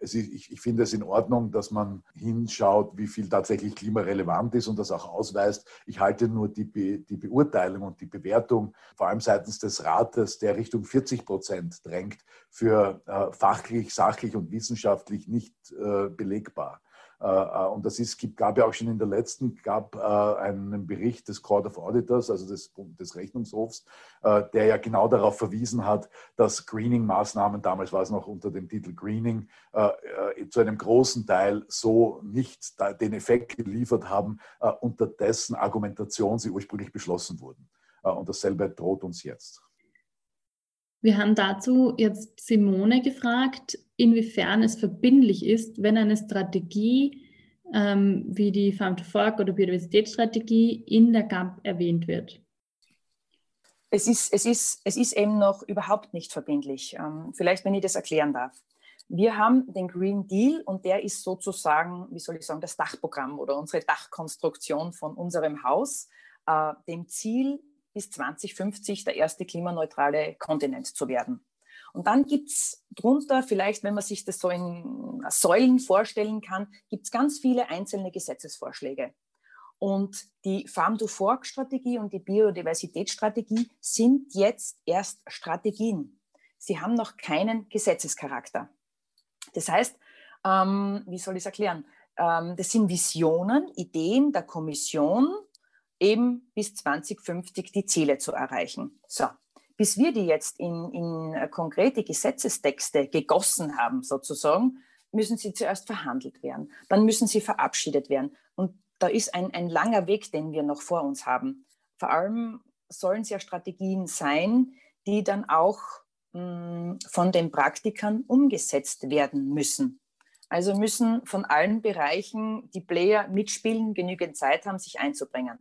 Speaker 6: ist, ich, ich, finde es in Ordnung, dass man hinschaut, wie viel tatsächlich klimarelevant ist und das auch ausweist. Ich halte nur die, Be, die Beurteilung und die Bewertung, vor allem seitens des Rates, der Richtung 40 Prozent drängt, für äh, fachlich, sachlich und wissenschaftlich nicht äh, belegbar. Äh, äh, und das ist, gab ja auch schon in der letzten, gab äh, einen Bericht des Court of Auditors, also des, des Rechnungshofs, der ja genau darauf verwiesen hat, dass Greening-Maßnahmen, damals war es noch unter dem Titel Greening, zu einem großen Teil so nicht den Effekt geliefert haben, unter dessen Argumentation sie ursprünglich beschlossen wurden. Und dasselbe droht uns jetzt.
Speaker 1: Wir haben dazu jetzt Simone gefragt, inwiefern es verbindlich ist, wenn eine Strategie ähm, wie die Farm to Fork oder Biodiversitätsstrategie in der GAP erwähnt wird.
Speaker 5: Es ist, es, ist, es ist eben noch überhaupt nicht verbindlich. Ähm, vielleicht, wenn ich das erklären darf. Wir haben den Green Deal und der ist sozusagen, wie soll ich sagen, das Dachprogramm oder unsere Dachkonstruktion von unserem Haus, äh, dem Ziel, bis 2050 der erste klimaneutrale Kontinent zu werden. Und dann gibt es drunter, vielleicht wenn man sich das so in Säulen vorstellen kann, gibt es ganz viele einzelne Gesetzesvorschläge. Und die Farm-to-Fork-Strategie und die Biodiversitätsstrategie sind jetzt erst Strategien. Sie haben noch keinen Gesetzescharakter. Das heißt, ähm, wie soll ich es erklären? Ähm, das sind Visionen, Ideen der Kommission, eben bis 2050 die Ziele zu erreichen. So, bis wir die jetzt in, in äh, konkrete Gesetzestexte gegossen haben, sozusagen, müssen sie zuerst verhandelt werden. Dann müssen sie verabschiedet werden. Und da ist ein, ein langer Weg, den wir noch vor uns haben. Vor allem sollen es ja Strategien sein, die dann auch mh, hm, von den Praktikern umgesetzt werden müssen. Also müssen von allen Bereichen die Player mitspielen, genügend Zeit haben, sich einzubringen.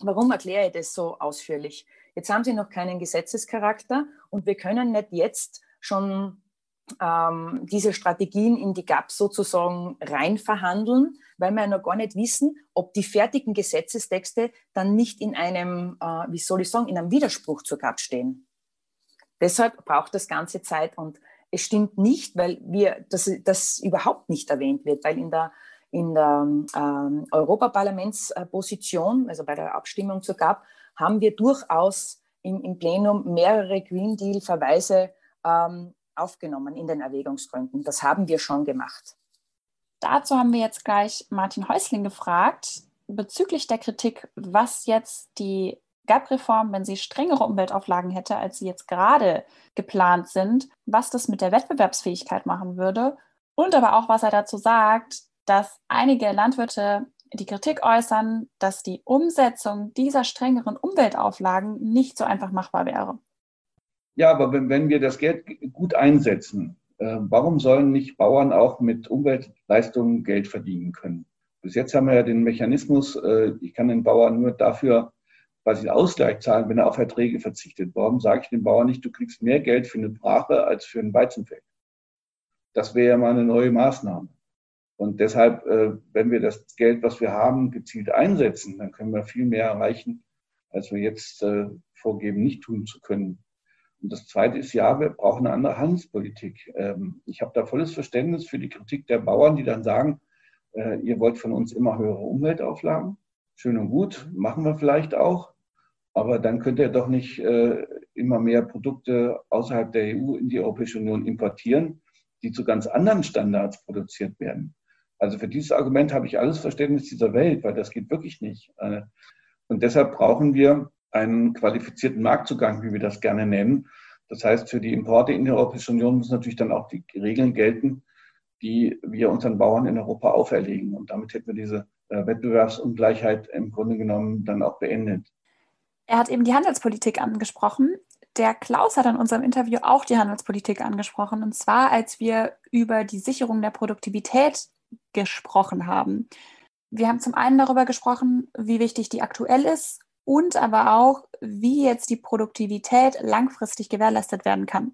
Speaker 5: Warum erkläre ich das so ausführlich? Jetzt haben sie noch keinen Gesetzescharakter und wir können nicht jetzt schon ähm, diese Strategien in die GAP sozusagen rein verhandeln, weil wir ja noch gar nicht wissen, ob die fertigen Gesetzestexte dann nicht in einem, äh, wie soll ich sagen, in einem Widerspruch zur GAP stehen. Deshalb braucht das Ganze Zeit und es stimmt nicht, weil wir, das, das überhaupt nicht erwähnt wird, weil in der, in der ähm, Europaparlamentsposition, also bei der Abstimmung zur GAP, haben wir durchaus im, im Plenum mehrere Green Deal-Verweise ähm, aufgenommen in den Erwägungsgründen. Das haben wir schon gemacht.
Speaker 2: Dazu haben wir jetzt gleich Martin Häusling gefragt, bezüglich der Kritik, was jetzt die GAP-Reform, wenn sie strengere Umweltauflagen hätte, als sie jetzt gerade geplant sind, was das mit der Wettbewerbsfähigkeit machen würde und aber auch, was er dazu sagt, dass einige Landwirte die Kritik äußern, dass die Umsetzung dieser strengeren Umweltauflagen nicht so einfach machbar wäre.
Speaker 4: Ja, aber wenn, wenn wir das Geld gut einsetzen, äh, warum sollen nicht Bauern auch mit Umweltleistungen Geld verdienen können? Bis jetzt haben wir ja den Mechanismus, äh, ich kann den Bauern nur dafür quasi Ausgleich zahlen, wenn er auf Erträge verzichtet. Warum sage ich dem Bauern nicht, du kriegst mehr Geld für eine Brache als für ein Weizenfeld? Das wäre ja mal eine neue Maßnahme. Und deshalb, äh, wenn wir das Geld, was wir haben, gezielt einsetzen, dann können wir viel mehr erreichen, als wir jetzt äh, vorgeben, nicht tun zu können. Und das Zweite ist, ja, wir brauchen eine andere Handelspolitik. Ähm, ich habe da volles Verständnis für die Kritik der Bauern, die dann sagen, äh, ihr wollt von uns immer höhere Umweltauflagen. Schön und gut, machen wir vielleicht auch. Aber dann könnt ihr doch nicht immer mehr Produkte außerhalb der EU in die Europäische Union importieren, die zu ganz anderen Standards produziert werden. Also für dieses Argument habe ich alles Verständnis dieser Welt, weil das geht wirklich nicht. Äh, und deshalb brauchen wir einen qualifizierten Marktzugang, wie wir das gerne nennen. Das heißt, für die Importe in der Europäischen Union müssen natürlich dann auch die Regeln gelten, die wir unseren Bauern in Europa auferlegen. Und damit hätten wir diese äh, Wettbewerbsungleichheit im Grunde genommen dann auch beendet.
Speaker 2: Er hat eben die Handelspolitik angesprochen. Der Klaus hat in unserem Interview auch die Handelspolitik angesprochen. Und zwar, als wir über die Sicherung der Produktivität gesprochen haben. Wir haben zum einen darüber gesprochen, wie wichtig die aktuell ist und aber auch, wie jetzt die Produktivität langfristig gewährleistet werden kann.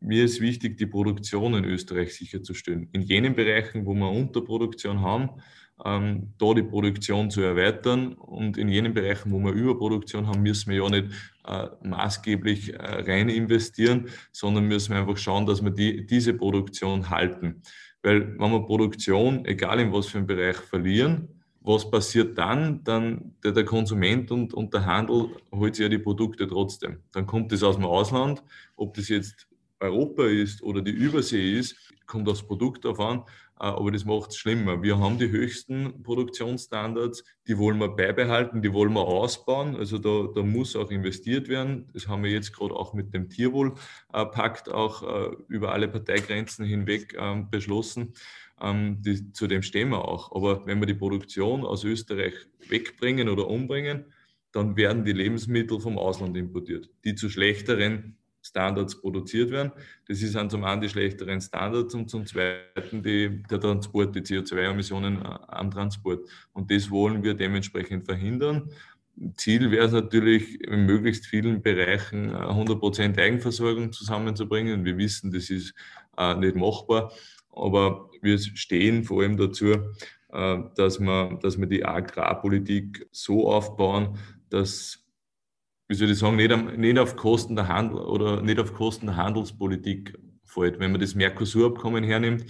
Speaker 3: Mir ist wichtig, die Produktion in Österreich sicherzustellen. In jenen Bereichen, wo wir Unterproduktion haben, ähm, da die Produktion zu erweitern. Und in jenen Bereichen, wo wir Überproduktion haben, müssen wir ja nicht äh, maßgeblich äh, rein investieren, sondern müssen wir einfach schauen, dass wir die, diese Produktion halten. Weil wenn wir Produktion, egal in was für einem Bereich, verlieren, was passiert dann? Dann der, der Konsument und, und, der Handel holt sich ja die Produkte trotzdem. Dann kommt es aus dem Ausland, ob das jetzt Europa ist oder die Übersee ist, kommt aufs Produkt darauf an, äh, aber das macht es schlimmer. Wir haben die höchsten Produktionsstandards, die wollen wir beibehalten, die wollen wir ausbauen. Also da, da muss auch investiert werden. Das haben wir jetzt gerade auch mit dem Tierwohlpakt auch äh, über alle Parteigrenzen hinweg ähm, beschlossen. Ähm, die, zu dem stehen wir auch. Aber wenn wir die Produktion aus Österreich wegbringen oder umbringen, dann werden die Lebensmittel vom Ausland importiert, die zu schlechteren Standards produziert werden. Das ist dann zum einen die schlechteren Standards und zum zweiten die, der Transport, die CO2-Emissionen äh, am Transport. Und das wollen wir dementsprechend verhindern. Ziel wäre es natürlich, in möglichst vielen Bereichen 100% äh, Eigenversorgung zusammenzubringen. Wir wissen, das ist äh, nicht machbar, aber wir stehen vor allem dazu, dass wir, dass wir die Agrarpolitik so aufbauen, dass wie soll ich sagen, nicht, nicht auf Kosten der Handel oder nicht auf Kosten der Handelspolitik fällt. Wenn man das Mercosur-Abkommen hernimmt,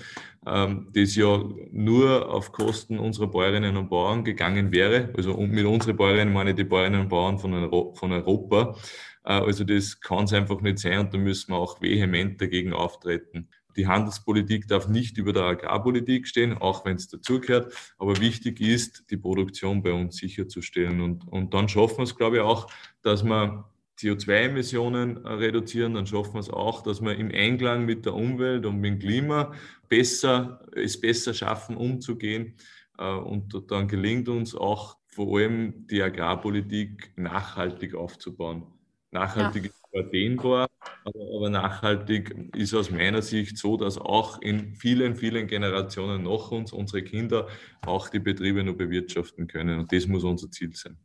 Speaker 3: ähm, das ja nur auf Kosten unserer Bäuerinnen und Bauern gegangen wäre, also mit unseren Bäuerinnen meine ich die Bäuerinnen und Bauern von, Euro von Europa. Äh, also das kann es einfach nicht sein und da müssen wir auch vehement dagegen auftreten. Die Handelspolitik darf nicht über der Agrarpolitik stehen, auch wenn es dazugehört. Aber wichtig ist, die Produktion bei uns sicherzustellen. Und, und dann schaffen wir es, glaube ich, auch, dass wir CO2-Emissionen äh, reduzieren, dann schaffen wir es auch, dass wir im Einklang mit der Umwelt und mit dem Klima besser, es besser schaffen, umzugehen. Äh, und dann gelingt uns auch vor allem die Agrarpolitik nachhaltig aufzubauen. Nachhaltig ja. Dehnbar, aber, nachhaltig ist aus meiner Sicht so, dass auch in vielen, vielen Generationen nach uns unsere Kinder auch die Betriebe nur bewirtschaften können. Und das muss unser Ziel sein.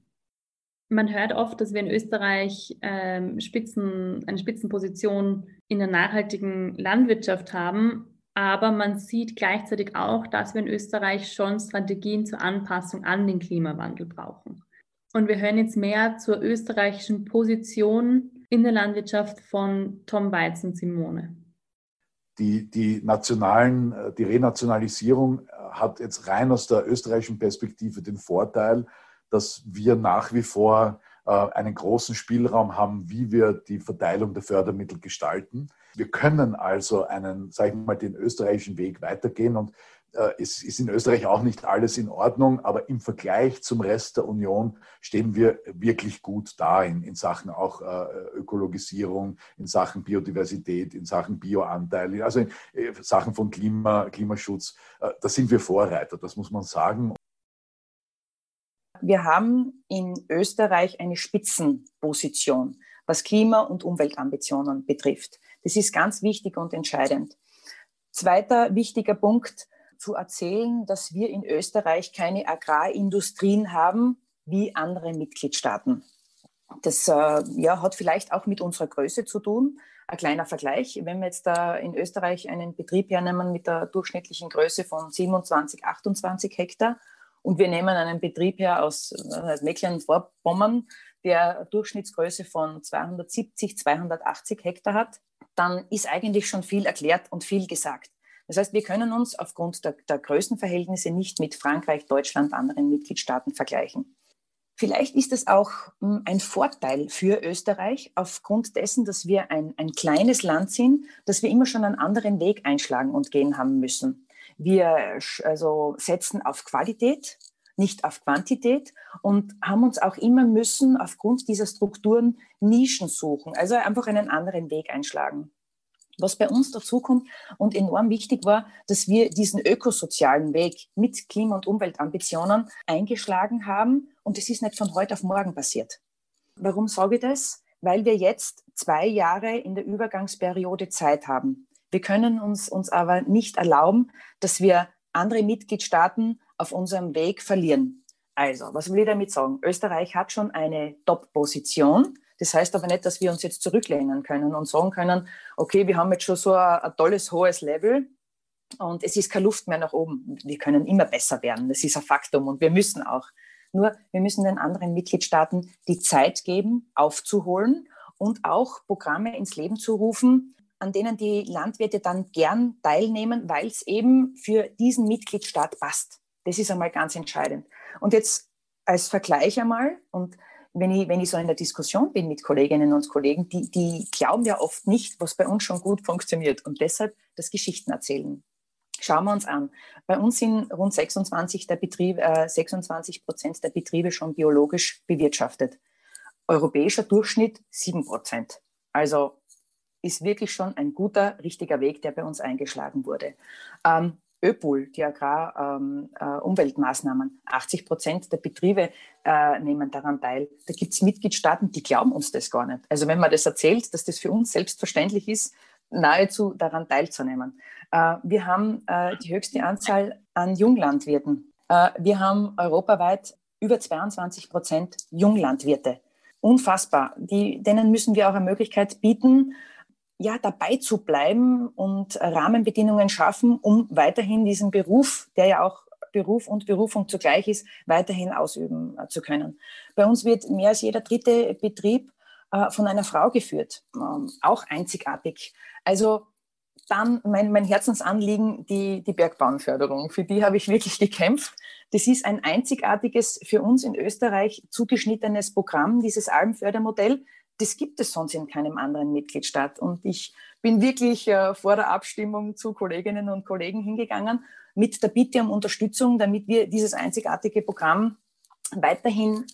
Speaker 1: Man hört oft, dass wir in Österreich ähm, Spitzen, eine Spitzenposition in der nachhaltigen Landwirtschaft haben. Aber man sieht gleichzeitig auch, dass wir in Österreich schon Strategien zur Anpassung an den Klimawandel brauchen. Und wir hören jetzt mehr zur österreichischen Position in der Landwirtschaft von Tom Weizen Simone.
Speaker 6: Die, die, nationalen, äh, die Renationalisierung äh, hat jetzt rein aus der österreichischen Perspektive den Vorteil, dass wir nach wie vor äh, einen großen Spielraum haben, wie wir die Verteilung der Fördermittel gestalten. Wir können also einen, sage ich mal, den österreichischen Weg weitergehen und es ist in Österreich auch nicht alles in Ordnung, aber im Vergleich zum Rest der Union stehen wir wirklich gut da in, in Sachen auch äh, Ökologisierung, in Sachen Biodiversität, in Sachen Bioanteil, also in äh, Sachen von Klima, Klimaschutz. Da sind wir Vorreiter, das muss man sagen.
Speaker 5: Wir haben in Österreich eine Spitzenposition, was Klima- und Umweltambitionen betrifft. Das ist ganz wichtig und entscheidend. Zweiter wichtiger Punkt, zu erzählen, dass wir in Österreich keine Agrarindustrien haben wie andere Mitgliedstaaten. Das äh, ja, hat vielleicht auch mit unserer Größe zu tun. Ein kleiner Vergleich, wenn wir jetzt da in Österreich einen Betrieb hernehmen mit der durchschnittlichen Größe von 27, 28 Hektar und wir nehmen einen Betrieb her aus äh, Mecklenburg-Vorpommern, der Durchschnittsgröße von 270, 280 Hektar hat, dann ist eigentlich schon viel erklärt und viel gesagt. Das heißt, wir können uns aufgrund der, der Größenverhältnisse nicht mit Frankreich, Deutschland, anderen Mitgliedstaaten vergleichen. Vielleicht ist es auch hm, ein Vorteil für Österreich aufgrund dessen, dass wir ein, ein kleines Land sind, dass wir immer schon einen anderen Weg einschlagen und gehen haben müssen. Wir also setzen auf Qualität, nicht auf Quantität und haben uns auch immer müssen aufgrund dieser Strukturen Nischen suchen, also einfach einen anderen Weg einschlagen. Was bei uns dazukommt und enorm wichtig war, dass wir diesen ökosozialen Weg mit Klima- und Umweltambitionen eingeschlagen haben und es ist nicht von heute auf morgen passiert. Warum sage ich das? Weil wir jetzt zwei Jahre in der Übergangsperiode Zeit haben. Wir können uns, uns aber nicht erlauben, dass wir andere Mitgliedstaaten auf unserem Weg verlieren. Also, was will ich damit sagen? Österreich hat schon eine Top-Position. Das heißt aber nicht, dass wir uns jetzt zurücklehnen können und sagen können, okay, wir haben jetzt schon so ein, ein tolles, hohes Level und es ist keine Luft mehr nach oben. Wir können immer besser werden. Das ist ein Faktum und wir müssen auch. Nur, wir müssen den anderen Mitgliedstaaten die Zeit geben, aufzuholen und auch Programme ins Leben zu rufen, an denen die Landwirte dann gern teilnehmen, weil es eben für diesen Mitgliedstaat passt. Das ist einmal ganz entscheidend. Und jetzt als Vergleich einmal, und wenn ich, wenn ich so in der Diskussion bin mit Kolleginnen und Kollegen, die, die glauben ja oft nicht, was bei uns schon gut funktioniert und deshalb das Geschichten erzählen. Schauen wir uns an. Bei uns sind rund 26, der Betriebe, äh, 26 Prozent der Betriebe schon biologisch bewirtschaftet. Europäischer Durchschnitt 7 Prozent. Also ist wirklich schon ein guter, richtiger Weg, der bei uns eingeschlagen wurde. Ähm, ÖPUL, die Agrarumweltmaßnahmen, ähm, äh, 80 Prozent der Betriebe äh, nehmen daran teil. Da gibt es Mitgliedstaaten, die glauben uns das gar nicht. Also wenn man das erzählt, dass das für uns selbstverständlich ist, nahezu daran teilzunehmen. Äh, wir haben äh, die höchste Anzahl an Junglandwirten. Äh, wir haben europaweit über 22 Prozent Junglandwirte. Unfassbar. Die, denen müssen wir auch eine Möglichkeit bieten, ja, dabei zu bleiben und Rahmenbedingungen schaffen, um weiterhin diesen Beruf, der ja auch Beruf und Berufung zugleich ist, weiterhin ausüben zu können. Bei uns wird mehr als jeder dritte Betrieb äh, von einer Frau geführt, ähm, auch einzigartig. Also dann mein, mein Herzensanliegen, die, die Bergbauernförderung. Für die habe ich wirklich gekämpft. Das ist ein einzigartiges, für uns in Österreich zugeschnittenes Programm, dieses Almfördermodell, das gibt es sonst in keinem anderen Mitgliedstaat. Und ich bin wirklich äh, vor der Abstimmung zu Kolleginnen und Kollegen hingegangen mit der Bitte um Unterstützung, damit wir dieses einzigartige Programm weiterhin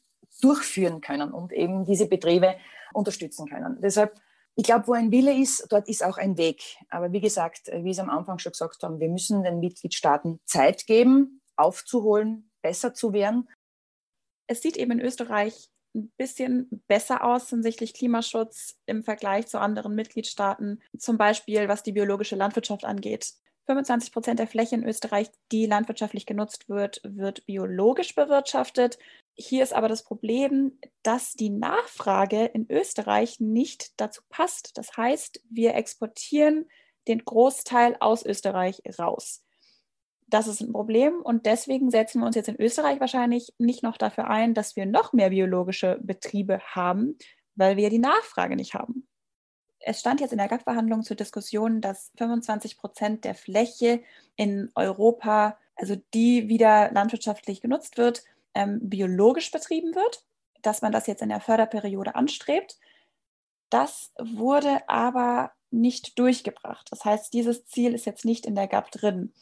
Speaker 5: durchführen können und eben diese Betriebe unterstützen können. Deshalb, ich glaube, wo ein Wille ist, dort ist auch ein Weg. Aber wie gesagt, wie Sie am Anfang schon gesagt haben, wir müssen den Mitgliedstaaten Zeit geben, aufzuholen, besser zu werden.
Speaker 2: Es sieht eben in Österreich ein bisschen besser aus hinsichtlich Klimaschutz im Vergleich zu anderen Mitgliedstaaten, zum Beispiel was die biologische Landwirtschaft angeht. 25 Prozent der Fläche in Österreich, die landwirtschaftlich genutzt wird, wird biologisch bewirtschaftet. Hier ist aber das Problem, dass die Nachfrage in Österreich nicht dazu passt. Das heißt, wir exportieren den Großteil aus Österreich raus das ist ein Problem und deswegen setzen wir uns jetzt in Österreich wahrscheinlich nicht noch dafür ein, dass wir noch mehr biologische Betriebe haben, weil wir die Nachfrage nicht haben. Es stand jetzt in der GATT-Verhandlung zur Diskussion, dass 25 Prozent der Fläche in Europa, also die wieder landwirtschaftlich genutzt wird, ähm, biologisch betrieben wird, dass man das jetzt in der Förderperiode anstrebt. Das wurde aber nicht durchgebracht. Das heißt, dieses Ziel ist jetzt nicht in der GAP drin.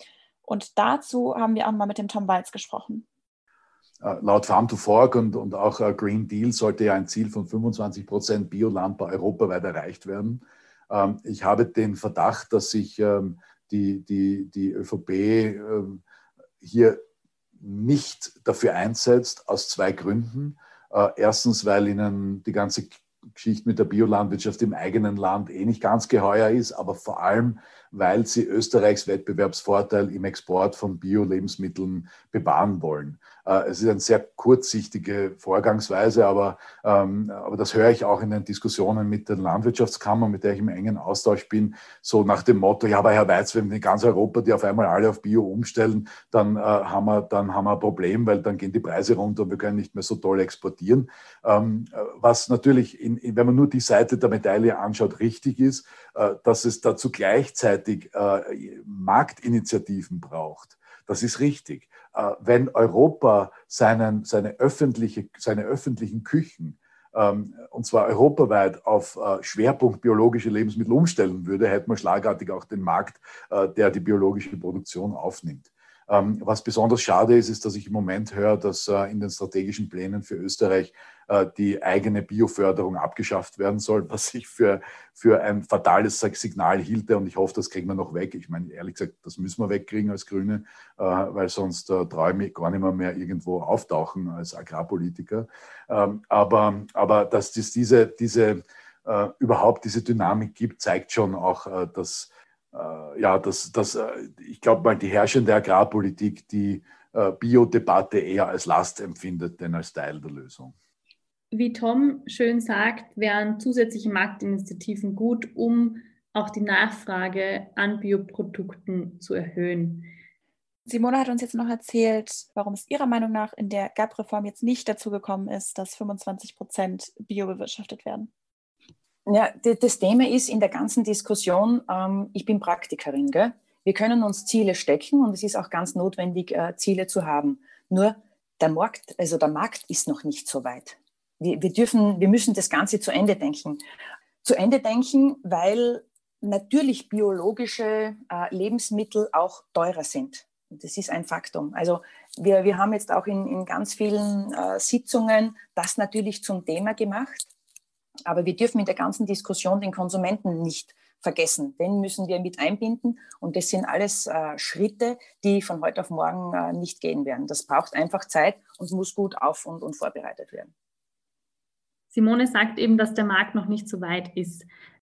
Speaker 2: Und dazu haben wir auch mal mit dem Tom Walz gesprochen.
Speaker 6: Äh, laut Farm to Fork und, und auch äh, Green Deal sollte ja ein Ziel von 25 Prozent Bioland bei europaweit erreicht werden. Ähm, ich habe den Verdacht, dass sich ähm, die, die, die ÖVP ähm, hier nicht dafür einsetzt, aus zwei Gründen. Äh, erstens, weil ihnen die ganze Geschichte mit der Biolandwirtschaft im eigenen Land eh nicht ganz geheuer ist, aber vor allem, weil sie Österreichs Wettbewerbsvorteil im Export von Bio-Lebensmitteln bewahren wollen. Äh, es ist eine sehr kurzsichtige Vorgangsweise, aber, ähm, aber das höre ich auch in den Diskussionen mit den Landwirtschaftskammern, mit der ich im engen Austausch bin, so nach dem Motto, ja, aber Herr Weiz, wenn in ganz Europa die auf einmal alle auf Bio umstellen, dann, äh, haben, wir, dann haben wir ein Problem, weil dann gehen die Preise runter und wir können nicht mehr so toll exportieren. Ähm, was natürlich, in, in, wenn man nur die Seite der Medaille anschaut, richtig ist, äh, dass es dazu gleichzeitig Marktinitiativen braucht. Das ist richtig. Äh, wenn Europa seinen, seine, öffentliche, seine öffentlichen Küchen ähm, und zwar europaweit auf Schwerpunkt biologische Lebensmittel umstellen würde, hätte man schlagartig auch den Markt, der die biologische Produktion aufnimmt. Ähm, was besonders schade ist, ist, dass ich im Moment höre, dass äh, in den strategischen Plänen für Österreich äh, die eigene Bioförderung abgeschafft werden soll, was ich für, für ein fatales Signal hielte. Und ich hoffe, das kriegen wir noch weg. Ich meine, ehrlich gesagt, das müssen wir wegkriegen als Grüne, äh, weil sonst traue ich gar nicht mehr, mehr irgendwo auftauchen als Agrarpolitiker. Ähm, aber, aber dass es diese, diese, überhaupt diese Dynamik gibt, zeigt schon auch, dass ja, dass, dass äh, ich glaube mal, die herrschende Agrarpolitik die äh, Biodebatte eher als Last empfindet, denn als Teil der Lösung.
Speaker 1: Wie Tom schön sagt, wären zusätzliche Marktinitiativen gut, um auch die Nachfrage an Bioprodukten zu erhöhen.
Speaker 2: Simone hat uns jetzt noch erzählt, warum es ihrer Meinung nach in der GAP-Reform jetzt nicht dazu gekommen ist, dass 25 Prozent bio bewirtschaftet werden.
Speaker 5: Ja, das Thema ist in der ganzen Diskussion, ähm, ich bin Praktikerin, gell? wir können uns Ziele stecken und es ist auch ganz notwendig, äh, Ziele zu haben. Nur der Markt, also der Markt ist noch nicht so weit. Wir, wir dürfen, wir müssen das Ganze zu Ende denken. Zu Ende denken, weil natürlich biologische äh, Lebensmittel auch teurer sind. Das ist ein Faktum. Also wir, wir haben jetzt auch in, in ganz vielen äh, Sitzungen das natürlich zum Thema gemacht. Aber wir dürfen in der ganzen Diskussion den Konsumenten nicht vergessen. Den müssen wir mit einbinden. Und das sind alles äh, Schritte, die von heute auf morgen äh, nicht gehen werden. Das braucht einfach Zeit und muss gut auf und, und vorbereitet werden.
Speaker 1: Simone sagt eben, dass der Markt noch nicht so weit ist.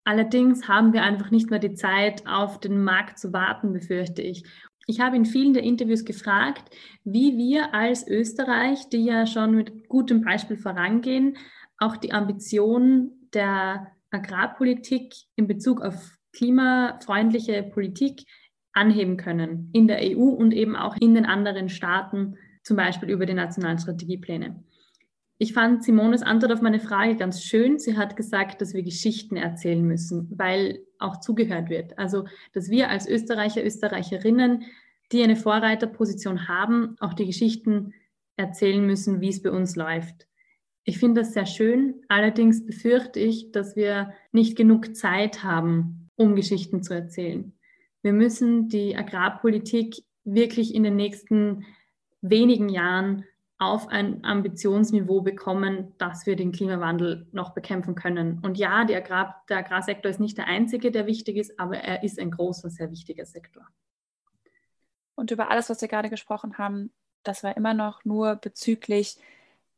Speaker 1: Allerdings haben wir einfach nicht mehr die Zeit, auf den Markt zu warten, befürchte ich. Ich habe in vielen der Interviews gefragt, wie wir als Österreich, die ja schon mit gutem Beispiel vorangehen, auch die Ambition der Agrarpolitik in Bezug auf klimafreundliche Politik anheben können in der EU und eben auch in den anderen Staaten, zum Beispiel über die nationalen Strategiepläne. Ich fand Simones Antwort auf meine Frage ganz schön. Sie hat gesagt, dass wir Geschichten erzählen müssen, weil auch zugehört wird. Also, dass wir als Österreicher, Österreicherinnen, die eine Vorreiterposition haben, auch die Geschichten erzählen müssen, wie es bei uns läuft. Ich finde das sehr schön. Allerdings befürchte ich, dass wir nicht genug Zeit haben, um Geschichten zu erzählen. Wir müssen die Agrarpolitik wirklich in den nächsten wenigen Jahren auf ein Ambitionsniveau bekommen, dass wir den Klimawandel noch bekämpfen können. Und ja, Agrar, der Agrarsektor ist nicht der einzige, der wichtig ist, aber er ist ein großer, sehr wichtiger Sektor.
Speaker 2: Und über alles, was wir gerade gesprochen haben, das war immer noch nur bezüglich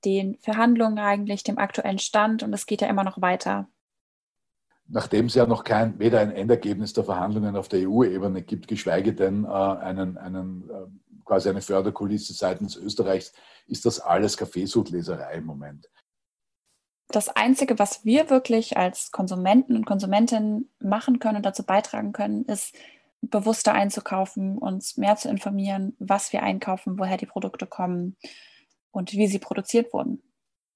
Speaker 2: den Verhandlungen eigentlich, dem aktuellen Stand und es geht ja immer noch weiter.
Speaker 6: Nachdem es ja noch kein, weder ein Endergebnis der Verhandlungen auf der EU-Ebene gibt, geschweige denn äh, einen, einen, äh, quasi eine Förderkulisse seitens Österreichs, ist das alles Kaffeesudleserei im Moment.
Speaker 2: Das Einzige, was wir wirklich als Konsumenten und Konsumentinnen machen können und dazu beitragen können, ist, bewusster einzukaufen, uns mehr zu informieren, was wir einkaufen, woher die Produkte kommen und wie sie produziert wurden.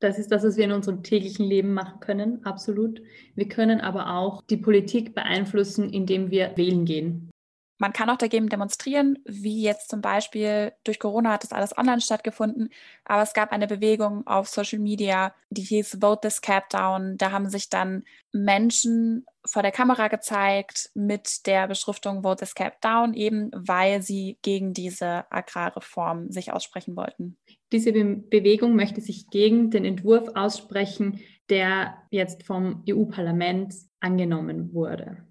Speaker 1: Das ist das, was wir in unserem täglichen Leben machen können, absolut. Wir können aber auch die Politik beeinflussen, indem wir wählen gehen.
Speaker 2: Man kann auch dagegen demonstrieren, wie jetzt zum Beispiel durch Corona hat das alles online stattgefunden, aber es gab eine Bewegung auf Social Media, die hieß Vote this Cap Down. Da haben sich dann Menschen vor der Kamera gezeigt mit der Beschriftung Vote this Cap Down, eben weil sie gegen diese Agrarreform sich aussprechen wollten.
Speaker 1: Diese Be Bewegung möchte sich gegen den Entwurf aussprechen, der jetzt vom EU-Parlament angenommen wurde.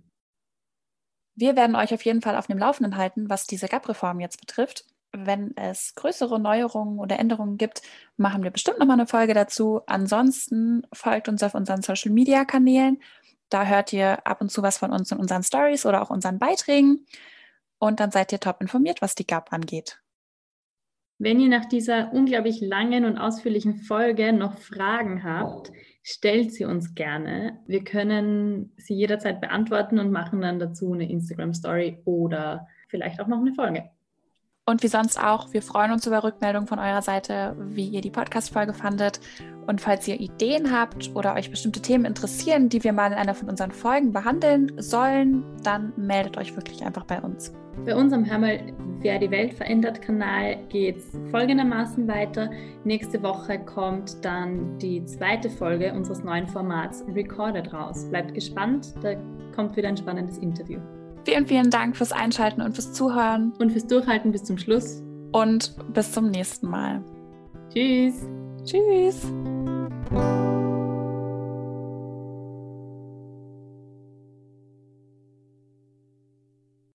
Speaker 2: Wir werden euch auf jeden Fall auf dem Laufenden halten, was diese GAP-Reform jetzt betrifft. Wenn es größere Neuerungen oder Änderungen gibt, machen wir bestimmt nochmal eine Folge dazu. Ansonsten folgt uns auf unseren Social-Media-Kanälen. Da hört ihr ab und zu was von uns in unseren Stories oder auch unseren Beiträgen. Und dann seid ihr top informiert, was die GAP angeht.
Speaker 1: Wenn ihr nach dieser unglaublich langen und ausführlichen Folge noch Fragen habt, stellt sie uns gerne. Wir können sie jederzeit beantworten und machen dann dazu eine Instagram-Story oder vielleicht auch noch eine Folge.
Speaker 2: Und wie sonst auch, wir freuen uns über Rückmeldungen von eurer Seite, wie ihr die Podcast-Folge fandet. Und falls ihr Ideen habt oder euch bestimmte Themen interessieren, die wir mal in einer von unseren Folgen behandeln sollen, dann meldet euch wirklich einfach bei uns.
Speaker 1: Bei unserem Hammer Wer die Welt verändert Kanal geht es folgendermaßen weiter. Nächste Woche kommt dann die zweite Folge unseres neuen Formats Recorded raus. Bleibt gespannt, da kommt wieder ein spannendes Interview.
Speaker 2: Vielen, vielen Dank fürs Einschalten und fürs Zuhören.
Speaker 1: Und fürs Durchhalten bis zum Schluss.
Speaker 2: Und bis zum nächsten Mal.
Speaker 1: Tschüss.
Speaker 2: Tschüss.